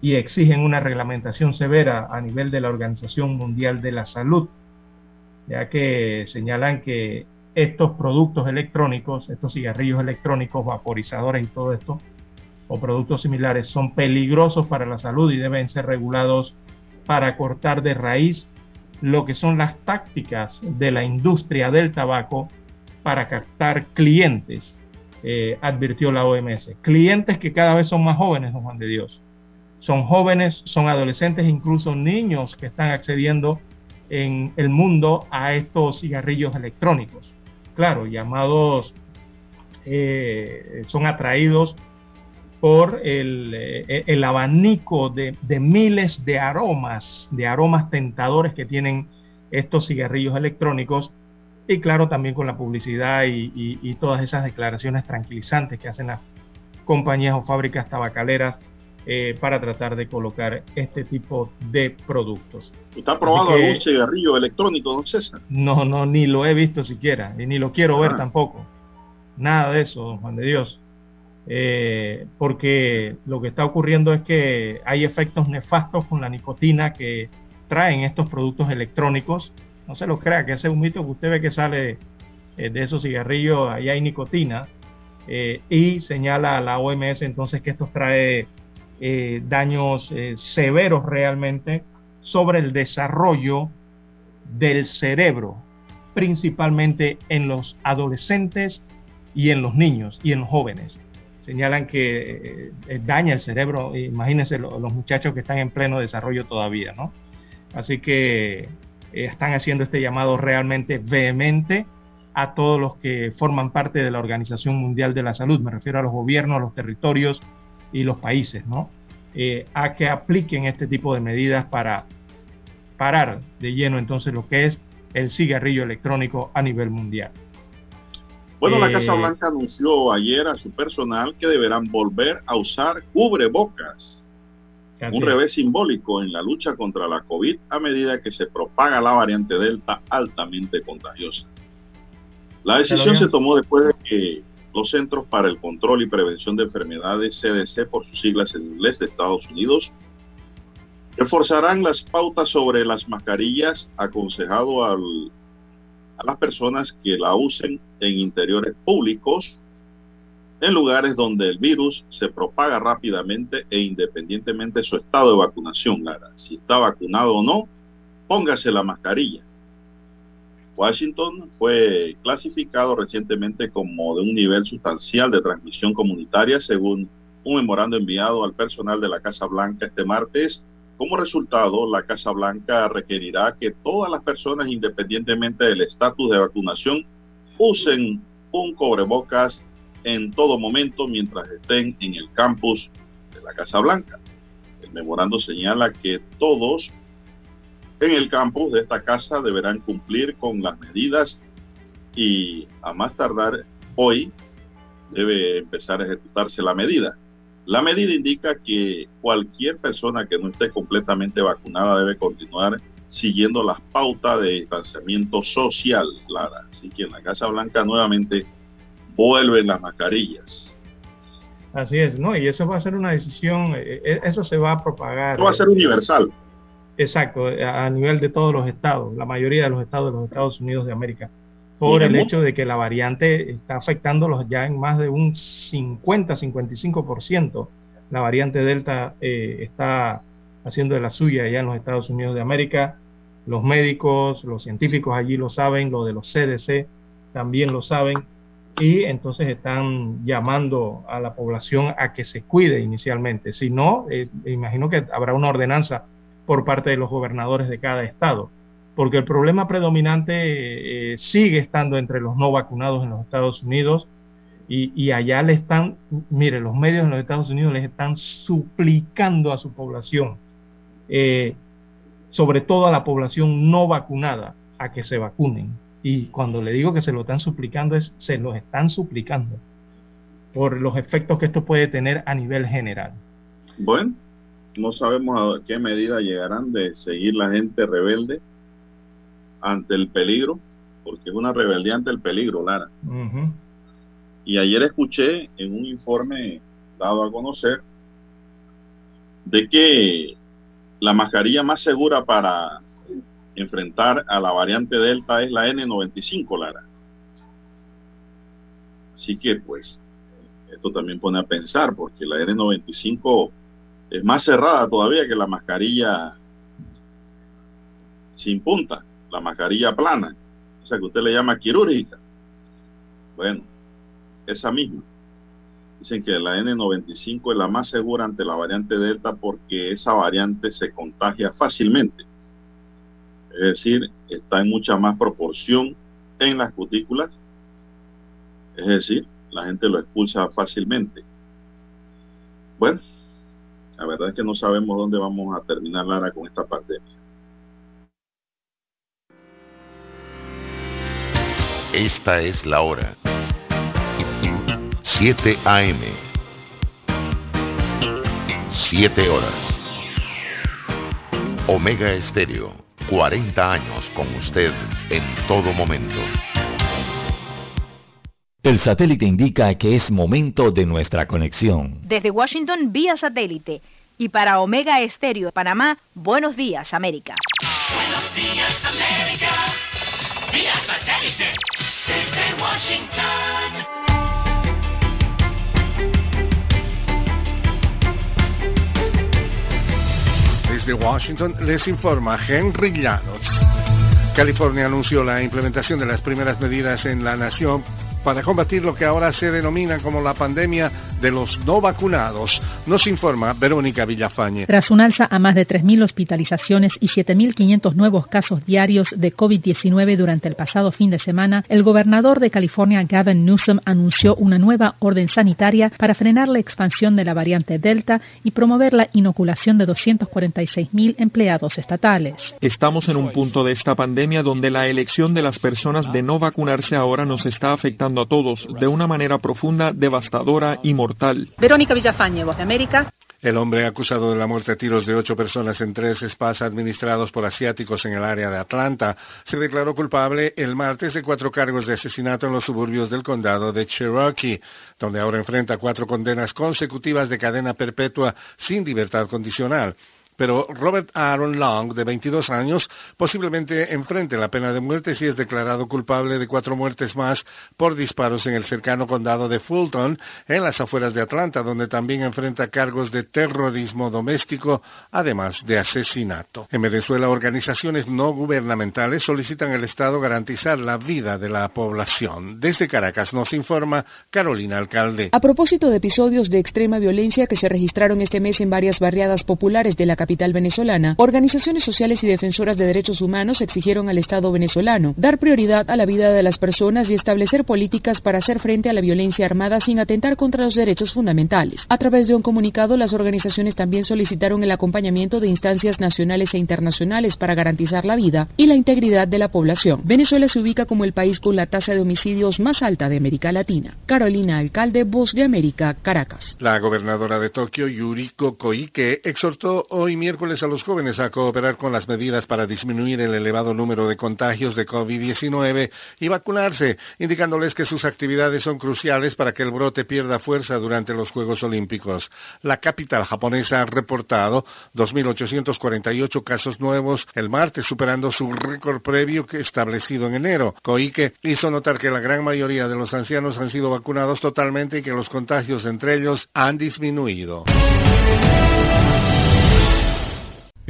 y exigen una reglamentación severa a nivel de la Organización Mundial de la Salud, ya que señalan que estos productos electrónicos, estos cigarrillos electrónicos, vaporizadores y todo esto, o productos similares, son peligrosos para la salud y deben ser regulados para cortar de raíz lo que son las tácticas de la industria del tabaco para captar clientes eh, advirtió la OMS. Clientes que cada vez son más jóvenes, don Juan de Dios. Son jóvenes, son adolescentes, incluso niños que están accediendo en el mundo a estos cigarrillos electrónicos. Claro, llamados, eh, son atraídos por el, eh, el abanico de, de, miles de aromas, de aromas tentadores que tienen estos cigarrillos electrónicos y claro, también con la publicidad y, todas esas declaraciones tranquilizantes que hacen las compañías o fábricas tabacaleras eh, para tratar de colocar este tipo de productos. ¿Está probado algún cigarrillo electrónico, don César? No, no, ni lo he visto siquiera, y ni lo quiero ver ah. tampoco. Nada de eso, don Juan de Dios. Eh, porque lo que está ocurriendo es que hay efectos nefastos con la nicotina que traen estos productos electrónicos no se lo crea, que ese es un mito que usted ve que sale eh, de esos cigarrillos, ahí hay nicotina, y señala a la OMS entonces que esto trae eh, daños severos realmente sobre el desarrollo del cerebro, principalmente en los adolescentes y en los niños y en los jóvenes. Señalan que daña el cerebro, imagínense los muchachos que están en pleno desarrollo todavía, ¿no? Así que eh, están haciendo este llamado realmente vehemente a todos los que forman parte de la Organización Mundial de la Salud, me refiero a los gobiernos, a los territorios y los países, ¿no? Eh, a que apliquen este tipo de medidas para parar de lleno entonces lo que es el cigarrillo electrónico a nivel mundial. Bueno, la Casa eh, Blanca anunció ayer a su personal que deberán volver a usar cubrebocas un revés simbólico en la lucha contra la COVID a medida que se propaga la variante Delta altamente contagiosa. La decisión se tomó después de que los Centros para el Control y Prevención de Enfermedades, CDC por sus siglas en inglés de Estados Unidos, reforzarán las pautas sobre las mascarillas aconsejado a las personas que la usen en interiores públicos en lugares donde el virus se propaga rápidamente e independientemente de su estado de vacunación. Si está vacunado o no, póngase la mascarilla. Washington fue clasificado recientemente como de un nivel sustancial de transmisión comunitaria según un memorando enviado al personal de la Casa Blanca este martes. Como resultado, la Casa Blanca requerirá que todas las personas, independientemente del estatus de vacunación, usen un cobrebocas en todo momento mientras estén en el campus de la Casa Blanca. El memorando señala que todos en el campus de esta casa deberán cumplir con las medidas y a más tardar hoy debe empezar a ejecutarse la medida. La medida indica que cualquier persona que no esté completamente vacunada debe continuar siguiendo las pautas de distanciamiento social, Clara. Así que en la Casa Blanca nuevamente vuelven las mascarillas. Así es, ¿no? Y eso va a ser una decisión, eh, eh, eso se va a propagar. Eso va a ser universal. Exacto, a nivel de todos los estados, la mayoría de los estados de los Estados Unidos de América. por el hecho de que la variante está afectándolos ya en más de un 50-55%. La variante Delta eh, está haciendo de la suya allá en los Estados Unidos de América. Los médicos, los científicos allí lo saben, lo de los CDC también lo saben y entonces están llamando a la población a que se cuide inicialmente. Si no, eh, imagino que habrá una ordenanza por parte de los gobernadores de cada estado, porque el problema predominante eh, sigue estando entre los no vacunados en los Estados Unidos y, allá le están, mire, los medios en los Estados Unidos les están suplicando a su población, eh, sobre todo a la población no vacunada, a que se vacunen y cuando le digo que se lo están suplicando es, se los están suplicando por los efectos que esto puede tener a nivel general. Bueno, no sabemos a qué medida llegarán de seguir la gente rebelde ante el peligro, porque es una rebeldía ante el peligro, Lara. Y ayer escuché en un informe dado a conocer de que la mascarilla más segura para enfrentar a la variante Delta es la N95, Lara. Así que pues esto también pone a pensar porque la N95 es más cerrada todavía que la mascarilla sin punta, la mascarilla plana, o sea que usted le llama quirúrgica. Bueno, esa misma. Dicen que la N95 es la más segura ante la variante Delta porque esa variante se contagia fácilmente es decir, está en mucha más proporción en las cutículas, es decir, la gente lo expulsa fácilmente. Bueno, la verdad es que no sabemos dónde vamos a terminar, Lara, con esta pandemia. Esta es la hora. 7 AM. 7 horas. Omega Estéreo 40 años con usted en todo momento. El satélite indica que es momento de nuestra conexión. Desde Washington vía satélite y para Omega Estéreo de Panamá, buenos días América. Buenos días América, vía satélite desde Washington. de Washington les informa Henry Llanos. California anunció la implementación de las primeras medidas en la nación para combatir lo que ahora se denomina como la pandemia de los no vacunados, nos informa Verónica Villafañe. Tras un alza a más de 3.000 hospitalizaciones y 7.500 nuevos casos diarios de COVID-19 durante el pasado fin de semana, el gobernador de California, Gavin Newsom, anunció una nueva orden sanitaria para frenar la expansión de la variante Delta y promover la inoculación de 246.000 empleados estatales. Estamos en un punto de esta pandemia donde la elección de las personas de no vacunarse ahora nos está afectando a todos de una manera profunda, devastadora y mortal. Verónica Villafañe, Voz de América. El hombre acusado de la muerte a tiros de ocho personas en tres spas administrados por asiáticos en el área de Atlanta se declaró culpable el martes de cuatro cargos de asesinato en los suburbios del condado de Cherokee, donde ahora enfrenta cuatro condenas consecutivas de cadena perpetua sin libertad condicional pero Robert Aaron Long, de 22 años, posiblemente enfrente la pena de muerte si es declarado culpable de cuatro muertes más por disparos en el cercano condado de Fulton, en las afueras de Atlanta, donde también enfrenta cargos de terrorismo doméstico, además de asesinato. En Venezuela, organizaciones no gubernamentales solicitan al Estado garantizar la vida de la población. Desde Caracas nos informa Carolina Alcalde. A propósito de episodios de extrema violencia que se registraron este mes en varias barriadas populares de la capital, venezolana, organizaciones sociales y defensoras de derechos humanos exigieron al Estado venezolano dar prioridad a la vida de las personas y establecer políticas para hacer frente a la violencia armada sin atentar contra los derechos fundamentales. A través de un comunicado, las organizaciones también solicitaron el acompañamiento de instancias nacionales e internacionales para garantizar la vida y la integridad de la población. Venezuela se ubica como el país con la tasa de homicidios más alta de América Latina. Carolina Alcalde, Voz de América, Caracas. La gobernadora de Tokio, Yuriko Koike, exhortó hoy miércoles a los jóvenes a cooperar con las medidas para disminuir el elevado número de contagios de COVID-19 y vacunarse, indicándoles que sus actividades son cruciales para que el brote pierda fuerza durante los Juegos Olímpicos. La capital japonesa ha reportado 2.848 casos nuevos el martes, superando su récord previo que establecido en enero. Koike hizo notar que la gran mayoría de los ancianos han sido vacunados totalmente y que los contagios entre ellos han disminuido.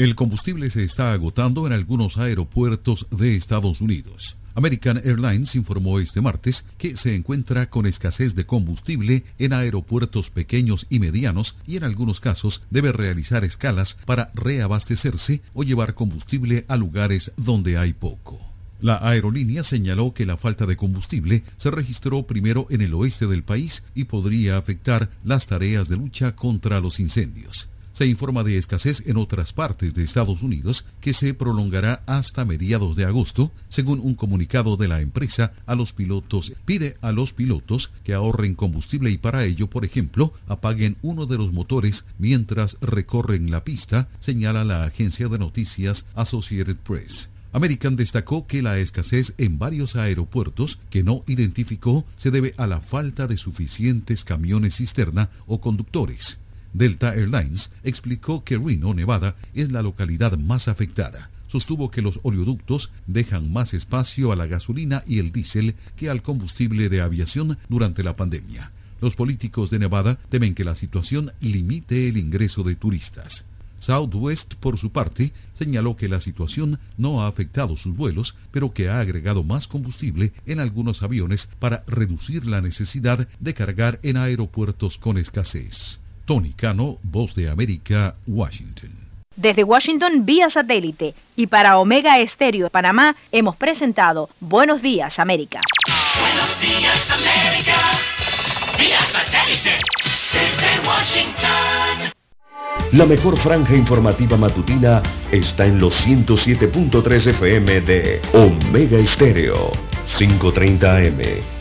El combustible se está agotando en algunos aeropuertos de Estados Unidos. American Airlines informó este martes que se encuentra con escasez de combustible en aeropuertos pequeños y medianos y en algunos casos debe realizar escalas para reabastecerse o llevar combustible a lugares donde hay poco. La aerolínea señaló que la falta de combustible se registró primero en el oeste del país y podría afectar las tareas de lucha contra los incendios. Se informa de escasez en otras partes de Estados Unidos que se prolongará hasta mediados de agosto, según un comunicado de la empresa a los pilotos. Pide a los pilotos que ahorren combustible y para ello, por ejemplo, apaguen uno de los motores mientras recorren la pista, señala la agencia de noticias Associated Press. American destacó que la escasez en varios aeropuertos que no identificó se debe a la falta de suficientes camiones cisterna o conductores. Delta Airlines explicó que Reno, Nevada, es la localidad más afectada. Sostuvo que los oleoductos dejan más espacio a la gasolina y el diésel que al combustible de aviación durante la pandemia. Los políticos de Nevada temen que la situación limite el ingreso de turistas. Southwest, por su parte, señaló que la situación no ha afectado sus vuelos, pero que ha agregado más combustible en algunos aviones para reducir la necesidad de cargar en aeropuertos con escasez. Tony Cano, Voz de América, Washington. Desde Washington vía satélite y para Omega Estéreo de Panamá hemos presentado Buenos Días América. Buenos días, América. Vía satélite. Desde Washington. La mejor franja informativa matutina está en los 107.3 FM de Omega Estéreo, 530 AM.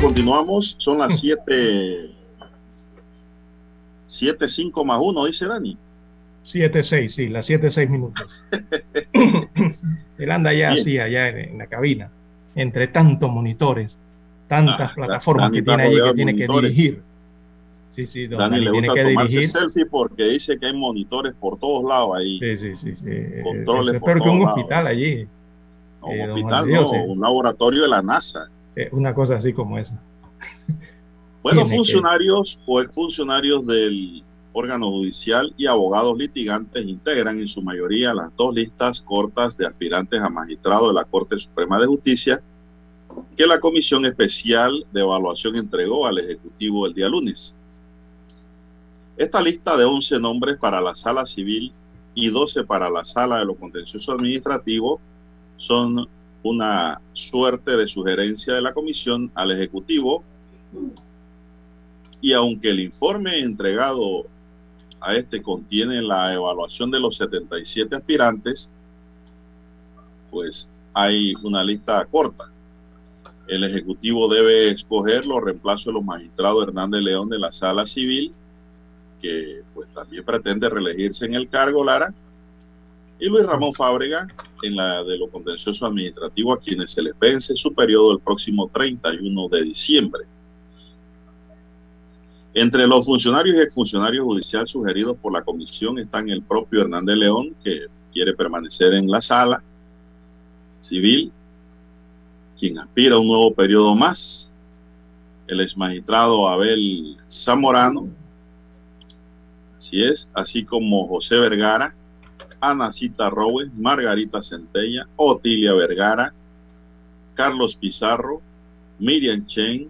Bueno, continuamos. Son las 7. 7, 5 más 1, dice Dani. 7-6, sí, las 7-6 minutos. Él anda ya Bien. así, allá en, en la cabina, entre tantos monitores, tantas Ah, plataformas Dani que tiene allí rodeado que tiene que dirigir. Sí, sí, don Dani Dani le tiene gusta que tomarse dirigir. selfie porque dice que hay monitores por todos lados ahí. Sí, sí, sí. sí. Controles Eso es por peor que un lados. hospital allí. No, Eh, un hospital, Dios, no, eh. un laboratorio de la NASA. Eh, una cosa así como esa. Bueno, Tiene que- funcionarios o exfuncionarios del órgano judicial y abogados litigantes integran en su mayoría las dos listas cortas de aspirantes a magistrado de la Corte Suprema de Justicia que la Comisión Especial de Evaluación entregó al Ejecutivo el día lunes. Esta lista de 11 nombres para la Sala Civil y 12 para la Sala de lo Contencioso Administrativo son una suerte de sugerencia de la Comisión al Ejecutivo y aunque el informe entregado a este contiene la evaluación de los 77 aspirantes, pues hay una lista corta. El Ejecutivo debe escoger los reemplazos de los magistrados Hernández León de la Sala Civil, que pues también pretende reelegirse en el cargo, Lara, y Luis Ramón Fábrega en la de lo contencioso administrativo, a quienes se les vence su periodo el próximo 31 de diciembre. Entre los funcionarios y exfuncionarios judiciales sugeridos por la comisión están el propio Hernández León, que quiere permanecer en la sala civil, quien aspira a un nuevo periodo más, el ex magistrado Abel Zamorano, así es, así como José Vergara, Anacita Rowe, Margarita Centella, Otilia Vergara, Carlos Pizarro, Miriam Chen,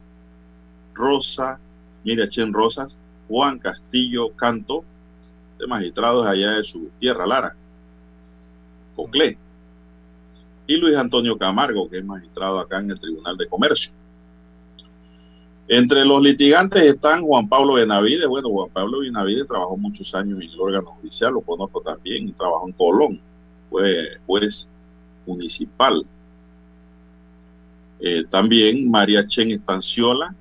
Rosa, Miriam Chen Rosas, Juan Castillo Canto, de magistrados allá de su tierra, Lara, Coclé, y Luis Antonio Camargo, que es magistrado acá en el Tribunal de Comercio. Entre los litigantes están Juan Pablo Benavides. Bueno, Juan Pablo Benavides trabajó muchos años en el órgano judicial, lo conozco también, trabajó en Colón, fue juez municipal. Eh, también María Chen Estanciola,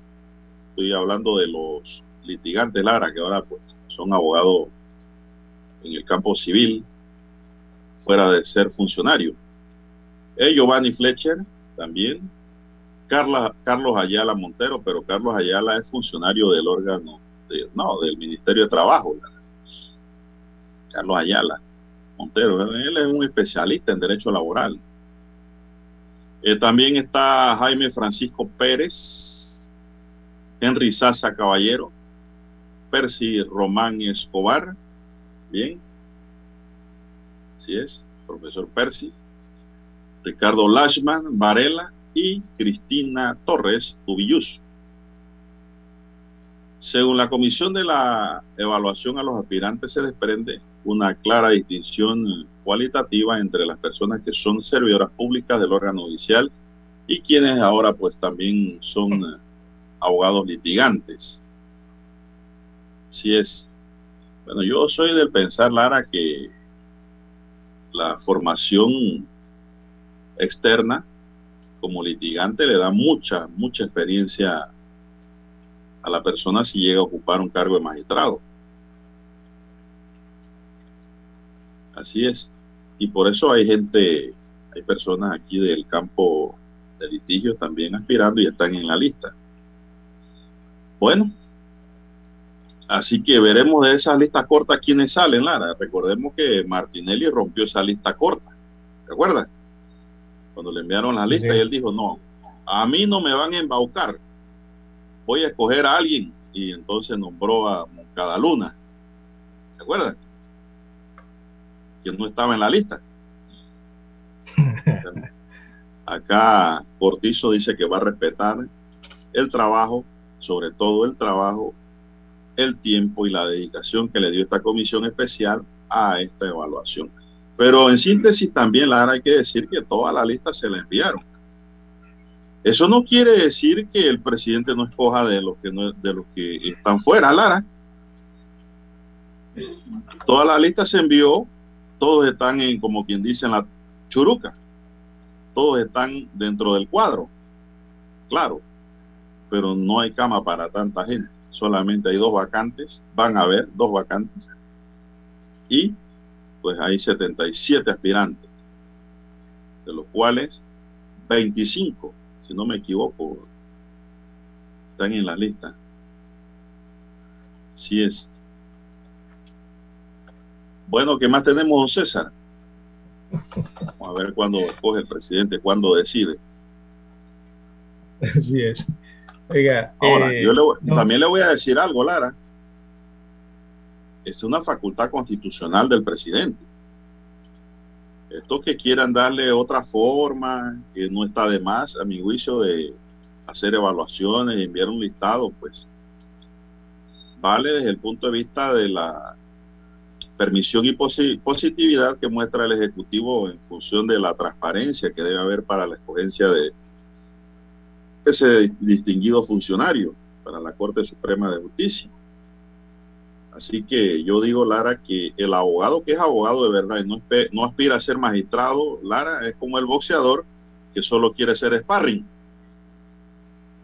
estoy hablando de los litigantes Lara, que ahora pues son abogados en el campo civil, fuera de ser funcionario. Eh, Giovanni Fletcher, también. Carlos Ayala Montero, pero Carlos Ayala es funcionario del órgano, no, del Ministerio de Trabajo. Carlos Ayala Montero, él es un especialista en derecho laboral. Eh, también está Jaime Francisco Pérez, Henry Sasa Caballero, Percy Román Escobar, bien, así es, profesor Percy, Ricardo Lashman Varela y Cristina Torres Ubillus. Según la comisión de la evaluación a los aspirantes se desprende una clara distinción cualitativa entre las personas que son servidoras públicas del órgano judicial y quienes ahora pues también son abogados litigantes. Así es. Bueno, yo soy del pensar, Lara, que la formación externa como litigante le da mucha, mucha experiencia a la persona si llega a ocupar un cargo de magistrado. Así es. Y por eso hay gente, hay personas aquí del campo de litigio también aspirando y están en la lista. Bueno, así que veremos de esas listas cortas quiénes salen, Lara. Recordemos que Martinelli rompió esa lista corta. ¿Recuerdan? Cuando le enviaron la lista y él dijo, no, a mí no me van a embaucar. Voy a escoger a alguien. Y entonces nombró a Moncada ¿Se acuerdan? Que no estaba en la lista. Acá Cortizo dice que va a respetar el trabajo, sobre todo el trabajo, el tiempo y la dedicación que le dio esta comisión especial a esta evaluación. Pero en síntesis también, Lara, hay que decir que toda la lista se la enviaron. Eso no quiere decir que el presidente no escoja de los que, no, de los que están fuera, Lara. Toda la lista se envió, todos están en, como quien dice, en la churuca. Todos están dentro del cuadro, claro, pero no hay cama para tanta gente. Solamente hay dos vacantes, van a haber dos vacantes. Y pues hay 77 aspirantes, de los cuales 25, si no me equivoco, están en la lista. Sí es. Bueno, ¿qué más tenemos, don César? Vamos a ver cuándo coge el presidente, cuándo decide. Así es. Oiga, Ahora, eh, yo le voy- no. también le voy a decir algo, Lara. Es una facultad constitucional del presidente. Esto que quieran darle otra forma, que no está de más, a mi juicio, de hacer evaluaciones y enviar un listado, pues vale desde el punto de vista de la permisión y posi- positividad que muestra el Ejecutivo en función de la transparencia que debe haber para la escogencia de ese distinguido funcionario para la Corte Suprema de Justicia. Así que yo digo, Lara, que el abogado que es abogado de verdad y no, aspira a ser magistrado, Lara, es como el boxeador que solo quiere ser sparring,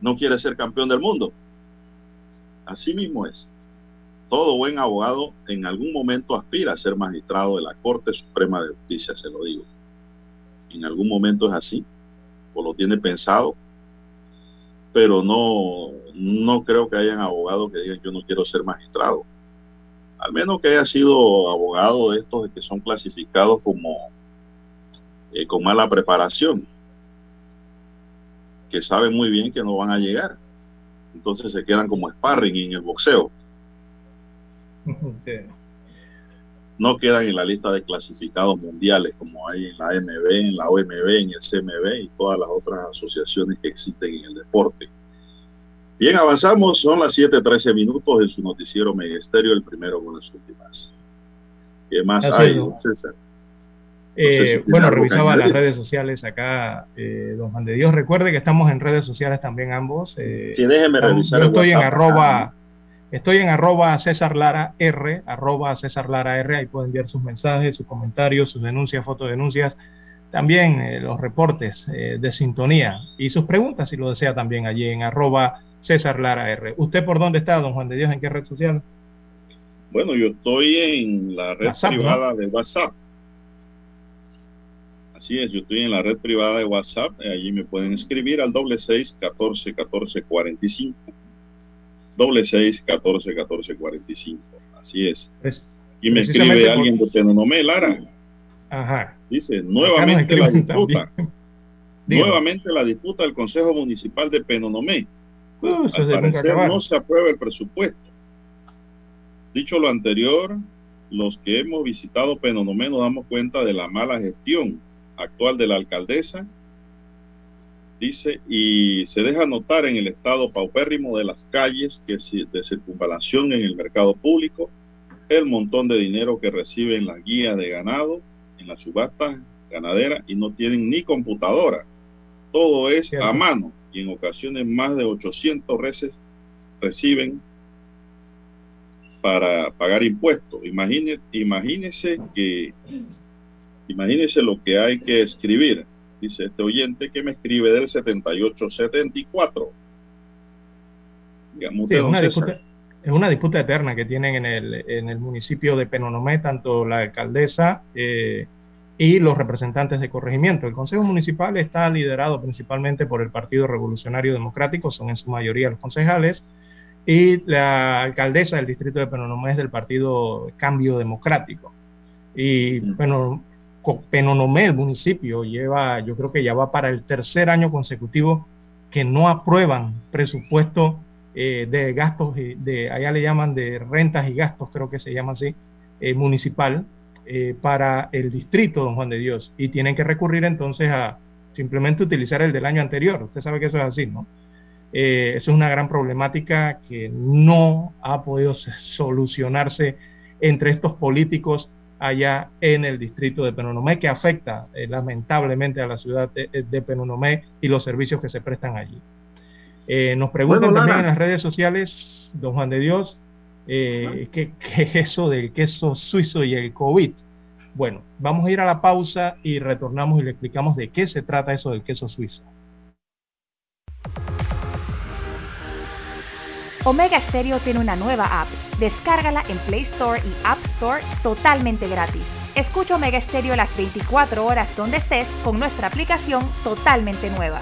no quiere ser campeón del mundo. Así mismo es. Todo buen abogado en algún momento aspira a ser magistrado de la Corte Suprema de Justicia, se lo digo. En algún momento es así, o lo tiene pensado, pero no, no creo que hayan abogados que digan yo no quiero ser magistrado. Al menos que haya sido abogado de estos que son clasificados como eh, con mala preparación, que saben muy bien que no van a llegar. Entonces se quedan como sparring en el boxeo. No quedan en la lista de clasificados mundiales como hay en la AMB, en la OMB, en el CMB y todas las otras asociaciones que existen en el deporte. Bien, avanzamos, son las 7:13 minutos en su noticiero Megesterio, el primero con las últimas. ¿Qué más hay, César? Eh, bueno, revisaba las redes sociales acá, eh, don Juan de Dios. Recuerde que estamos en redes sociales también ambos. Eh, sí, déjeme revisar. Yo estoy en arroba, estoy en arroba César Lara R, arroba César Lara R. Ahí pueden enviar sus mensajes, sus comentarios, sus denuncias, fotodenuncias, también los reportes de sintonía y sus preguntas si lo desea también allí en arroba César Lara R. ¿Usted por dónde está, don Juan de Dios? ¿En qué red social? Bueno, yo estoy en la red privada de WhatsApp. Así es, yo estoy en la red privada de WhatsApp, allí me pueden escribir al doble seis catorce catorce cuarenta y cinco. Doble seis catorce catorce cuarenta y cinco. Así es. y me escribe alguien de Penonomé, Lara. Ajá. Dice, nuevamente la disputa. Nuevamente la disputa del Consejo Municipal de Penonomé. Al parecer no se aprueba el presupuesto. Dicho lo anterior, los que hemos visitado Penonomé nos damos cuenta de la mala gestión actual de la alcaldesa, dice, y se deja notar en el estado paupérrimo de las calles que de circunvalación en el mercado público, el montón de dinero que reciben las guías de ganado en las subastas ganaderas y no tienen ni computadora. Todo es a mano y en ocasiones más de 800 reses reciben para pagar impuestos. Imagine, imagínese que Imagínense lo que hay que escribir. Dice este oyente que me escribe del 7874. Digamos es, una disputa, es una disputa eterna que tienen en el, en el municipio de Penonomé, tanto la alcaldesa eh, y los representantes de corregimiento. El Consejo Municipal está liderado principalmente por el Partido Revolucionario Democrático, son en su mayoría los concejales, y la alcaldesa del distrito de Penonomé es del Partido Cambio Democrático. Y bueno, Penonomé, el municipio, lleva, yo creo que ya va para el tercer año consecutivo que no aprueban presupuesto eh, de gastos, de, allá le llaman de rentas y gastos, creo que se llama así, eh, municipal, eh, para el distrito, don Juan de Dios. Y tienen que recurrir entonces a simplemente utilizar el del año anterior. Usted sabe que eso es así, ¿no? eso es una gran problemática que no ha podido solucionarse entre estos políticos allá en el distrito de Penonomé, que afecta eh, lamentablemente a la ciudad de, de, Penonomé y los servicios que se prestan allí. Eh, nos preguntan también en las redes sociales, don Juan de Dios, eh, ¿qué, ¿qué, es eso del queso suizo y el COVID? Bueno, vamos a ir a la pausa y retornamos y le explicamos de qué se trata eso del queso suizo. Omega Stereo tiene una nueva app. Descárgala en Play Store y App Store totalmente gratis. Escucha Omega Stereo las 24 horas donde estés con nuestra aplicación totalmente nueva.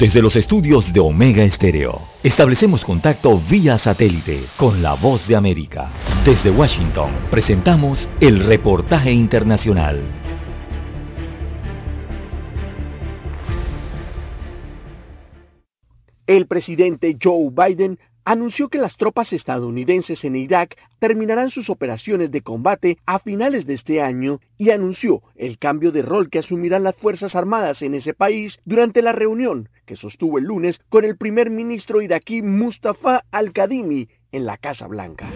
Desde los estudios de Omega Estéreo, establecemos contacto vía satélite con la voz de América. Desde Washington, presentamos el reportaje internacional. El presidente Joe Biden anunció que las tropas estadounidenses en Irak terminarán sus operaciones de combate a finales de este año y anunció el cambio de rol que asumirán las Fuerzas Armadas en ese país durante la reunión que sostuvo el lunes con el primer ministro iraquí Mustafa al-Kadhimi en la Casa Blanca.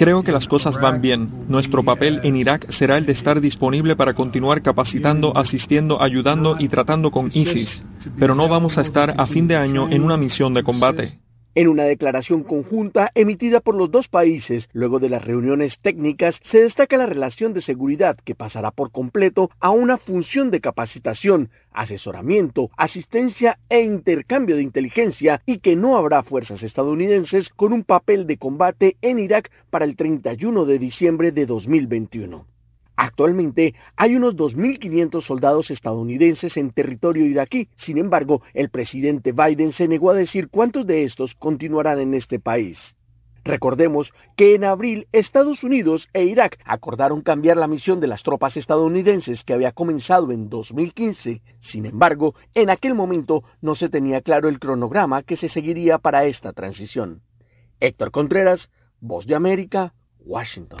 Creo que las cosas van bien. Nuestro papel en Irak será el de estar disponible para continuar capacitando, asistiendo, ayudando y tratando con ISIS, pero no vamos a estar a fin de año en una misión de combate. En una declaración conjunta emitida por los dos países luego de las reuniones técnicas, se destaca la relación de seguridad que pasará por completo a una función de capacitación, asesoramiento, asistencia e intercambio de inteligencia y que no habrá fuerzas estadounidenses con un papel de combate en Irak para el 31 de diciembre de 2021. Actualmente hay unos 2.500 soldados estadounidenses en territorio iraquí. Sin embargo, el presidente Biden se negó a decir cuántos de estos continuarán en este país. Recordemos que en abril Estados Unidos e Irak acordaron cambiar la misión de las tropas estadounidenses que había comenzado en 2015. Sin embargo, en aquel momento no se tenía claro el cronograma que se seguiría para esta transición. Héctor Contreras, Voz de América, Washington.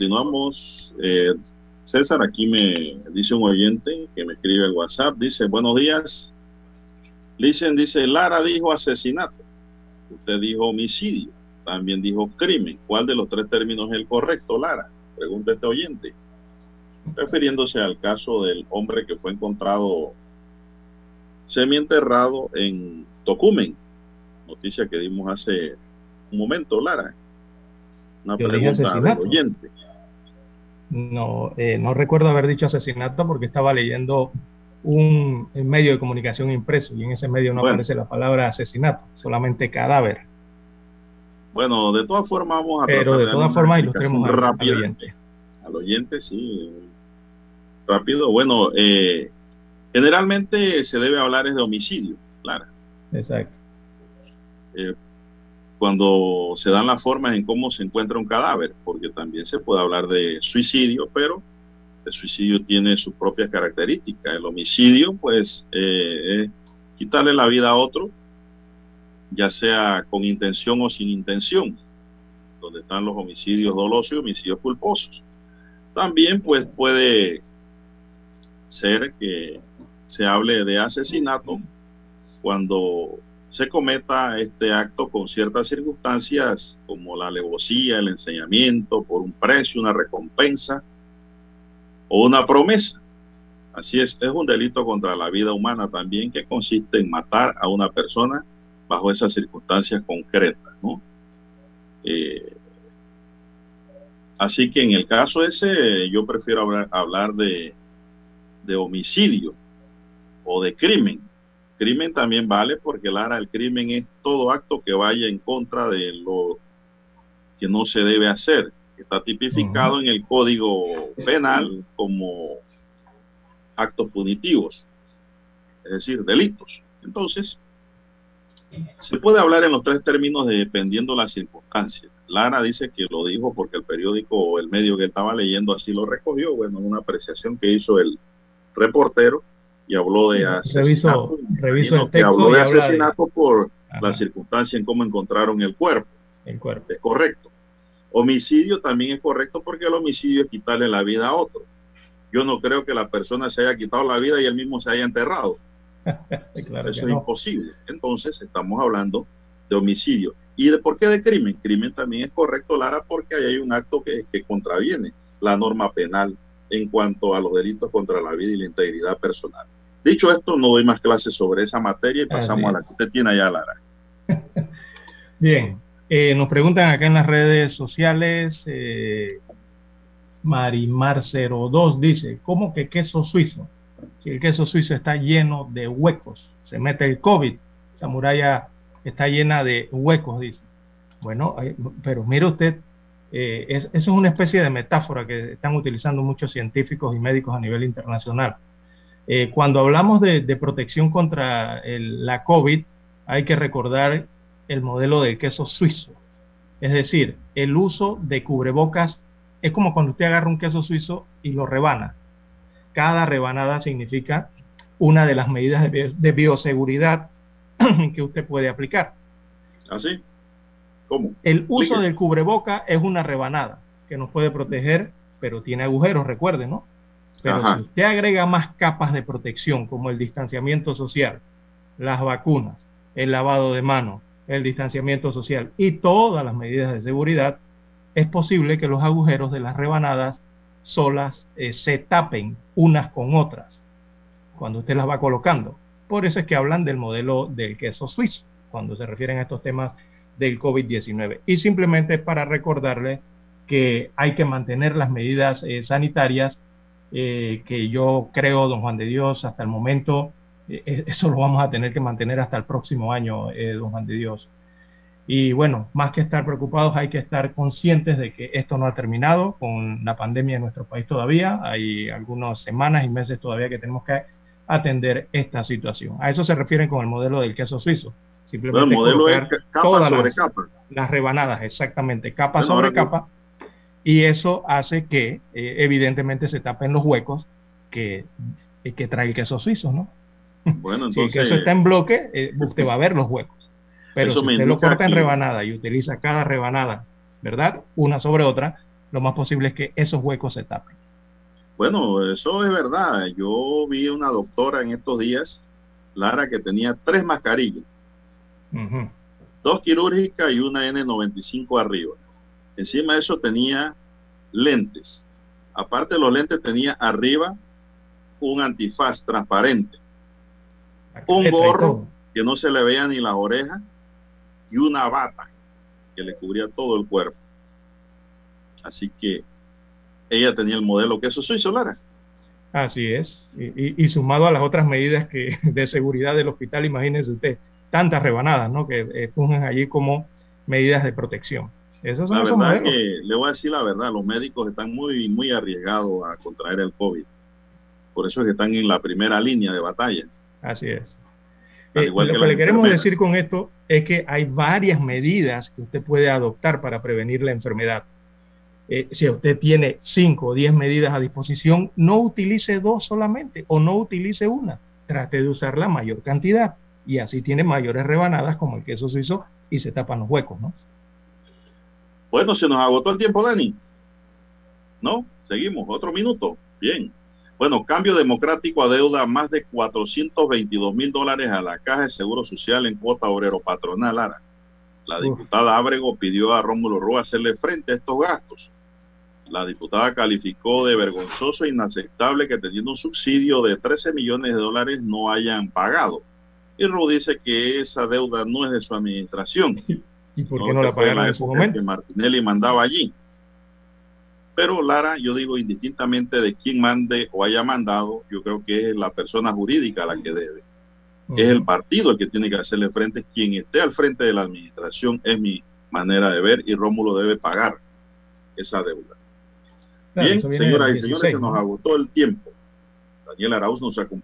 Continuamos. Eh, César, aquí me dice un oyente que me escribe el WhatsApp, dice, buenos días. Dicen, dice, Lara dijo asesinato. Usted dijo homicidio. También dijo crimen. ¿Cuál de los tres términos es el correcto, Lara? Pregunta este oyente. Refiriéndose al caso del hombre que fue encontrado semienterrado en Tocumen. Noticia que dimos hace un momento, Lara. Una Yo pregunta del asesinato. oyente. No, eh, no recuerdo haber dicho asesinato porque estaba leyendo un medio de comunicación impreso y en ese medio no Bueno. aparece la palabra asesinato, solamente cadáver. Bueno, de todas formas vamos a Pero de todas formas ilustremos al- al oyente. Al oyente, sí. Rápido. Bueno, eh, generalmente se debe hablar es de homicidio, claro. Exacto. Eh, cuando se dan las formas en cómo se encuentra un cadáver, porque también se puede hablar de suicidio, pero el suicidio tiene sus propias características. El homicidio, pues, eh, es quitarle la vida a otro, ya sea con intención o sin intención, donde están los homicidios dolosos y homicidios culposos. También, pues, puede ser que se hable de asesinato cuando se cometa este acto con ciertas circunstancias como la alevosía, el enseñamiento por un precio, una recompensa o una promesa. Así es, es un delito contra la vida humana también que consiste en matar a una persona bajo esas circunstancias concretas, ¿no? Eh, así que en el caso ese yo prefiero hablar, hablar de, de homicidio o de crimen. Crimen también vale porque Lara, el crimen es todo acto que vaya en contra de lo que no se debe hacer. Está tipificado en el Código Penal como actos punitivos, es decir, delitos. Entonces, se puede hablar en los tres términos de- dependiendo las circunstancias. Lara dice que lo dijo porque el periódico o el medio que estaba leyendo así lo recogió. Bueno, una apreciación que hizo el reportero y habló de asesinato. Reviso, reviso el texto habló de asesinato por la circunstancia en cómo encontraron el cuerpo. el cuerpo. Es correcto. Homicidio también es correcto porque el homicidio es quitarle la vida a otro. Yo no creo que la persona se haya quitado la vida y él mismo se haya enterrado. Claro Eso es no. imposible. Entonces estamos hablando de homicidio. ¿Y de por qué de crimen? Crimen también es correcto, Lara, porque ahí hay un acto que, que contraviene la norma penal en cuanto a los delitos contra la vida y la integridad personal. Dicho esto, no doy más clases sobre esa materia y pasamos a la que usted tiene allá, Lara. Bien, Eh, nos preguntan acá en las redes sociales, eh, Marimar02 dice, ¿cómo que queso suizo? Si el queso suizo está lleno de huecos, se mete el COVID, esa muralla está llena de huecos, dice. Bueno, pero mire usted, eh, eso es una especie de metáfora que están utilizando muchos científicos y médicos a nivel internacional. Eh, cuando hablamos de, protección contra la COVID, hay que recordar el modelo del queso suizo. Es decir, el uso de cubrebocas es como cuando usted agarra un queso suizo y lo rebana. Cada rebanada significa una de las medidas de, bioseguridad que usted puede aplicar. ¿Así? ¿Ah, ¿Cómo? El uso del cubreboca es una rebanada que nos puede proteger, pero tiene agujeros, recuerde, ¿no? Pero si usted agrega más capas de protección, como el distanciamiento social, las vacunas, el lavado de manos, el distanciamiento social y todas las medidas de seguridad, es posible que los agujeros de las rebanadas solas eh, se tapen unas con otras cuando usted las va colocando. Por eso es que hablan del modelo del queso suizo cuando se refieren a estos temas del COVID-19. Y simplemente para recordarle que hay que mantener las medidas eh, sanitarias eh, que yo creo, don Juan de Dios, hasta el momento, eso lo vamos a tener que mantener hasta el próximo año, don Juan de Dios. Y bueno, más que estar preocupados, hay que estar conscientes de que esto no ha terminado con la pandemia en nuestro país todavía. Hay algunas semanas y meses todavía que tenemos que atender esta situación. A eso se refieren con el modelo del queso suizo. Simplemente el modelo es capa sobre las, capa. Las rebanadas, exactamente, capa sobre capa. Y eso hace que eh, evidentemente se tapen los huecos que, eh, que trae el queso suizo, ¿no? Bueno, entonces... si el queso está en bloque, eh, usted va a ver los huecos. Pero si usted lo corta en rebanada y utiliza cada rebanada, ¿verdad? Una sobre otra, lo más posible es que esos huecos se tapen. Bueno, eso es verdad. Yo vi una doctora en estos días, Lara, que tenía tres mascarillas. Dos quirúrgicas y una N95 arriba. Encima de eso tenía lentes. Aparte de los lentes tenía arriba un antifaz transparente. Un gorro que no se le veía ni las orejas y una bata que le cubría todo el cuerpo. Así que ella tenía el modelo queso suizo, Lara. Así es. Y, sumado a las otras medidas que, de seguridad del hospital, imagínense usted, tantas rebanadas, ¿no? Que eh, fungen allí como medidas de protección. Esos son la verdad que le voy a decir la verdad, los médicos están muy, muy arriesgados a contraer el COVID. Por eso es que están en la primera línea de batalla. Así es. Eh, lo que, le queremos decir con esto es que hay varias medidas que usted puede adoptar para prevenir la enfermedad. Eh, si usted tiene 5 o 10 medidas a disposición, no utilice dos solamente o no utilice una. Trate de usar la mayor cantidad y así tiene mayores rebanadas como el queso suizo y se tapan los huecos, ¿no? Bueno, se nos agotó el tiempo, Dani. ¿No? Seguimos, otro minuto. Bien. Bueno, cambio democrático adeuda más de 422 mil dólares a la Caja de Seguro Social en cuota obrero patronal, Ara. La diputada Ábrego pidió a Rómulo Rúa hacerle frente a estos gastos. La diputada calificó de vergonzoso e inaceptable que teniendo un subsidio de 13 millones de dólares no hayan pagado. Y Rúa dice que esa deuda no es de su administración. ¿Y por qué no, la pagaron en su momento? Que Martinelli mandaba allí. Pero Lara, yo digo indistintamente de quién mande o haya mandado, yo creo que es la persona jurídica la que debe. Es el partido el que tiene que hacerle frente. Quien esté al frente de la administración es mi manera de ver y Rómulo debe pagar esa deuda. Bien, señoras y señores, se nos agotó el tiempo. Daniel Arauz nos acompañó.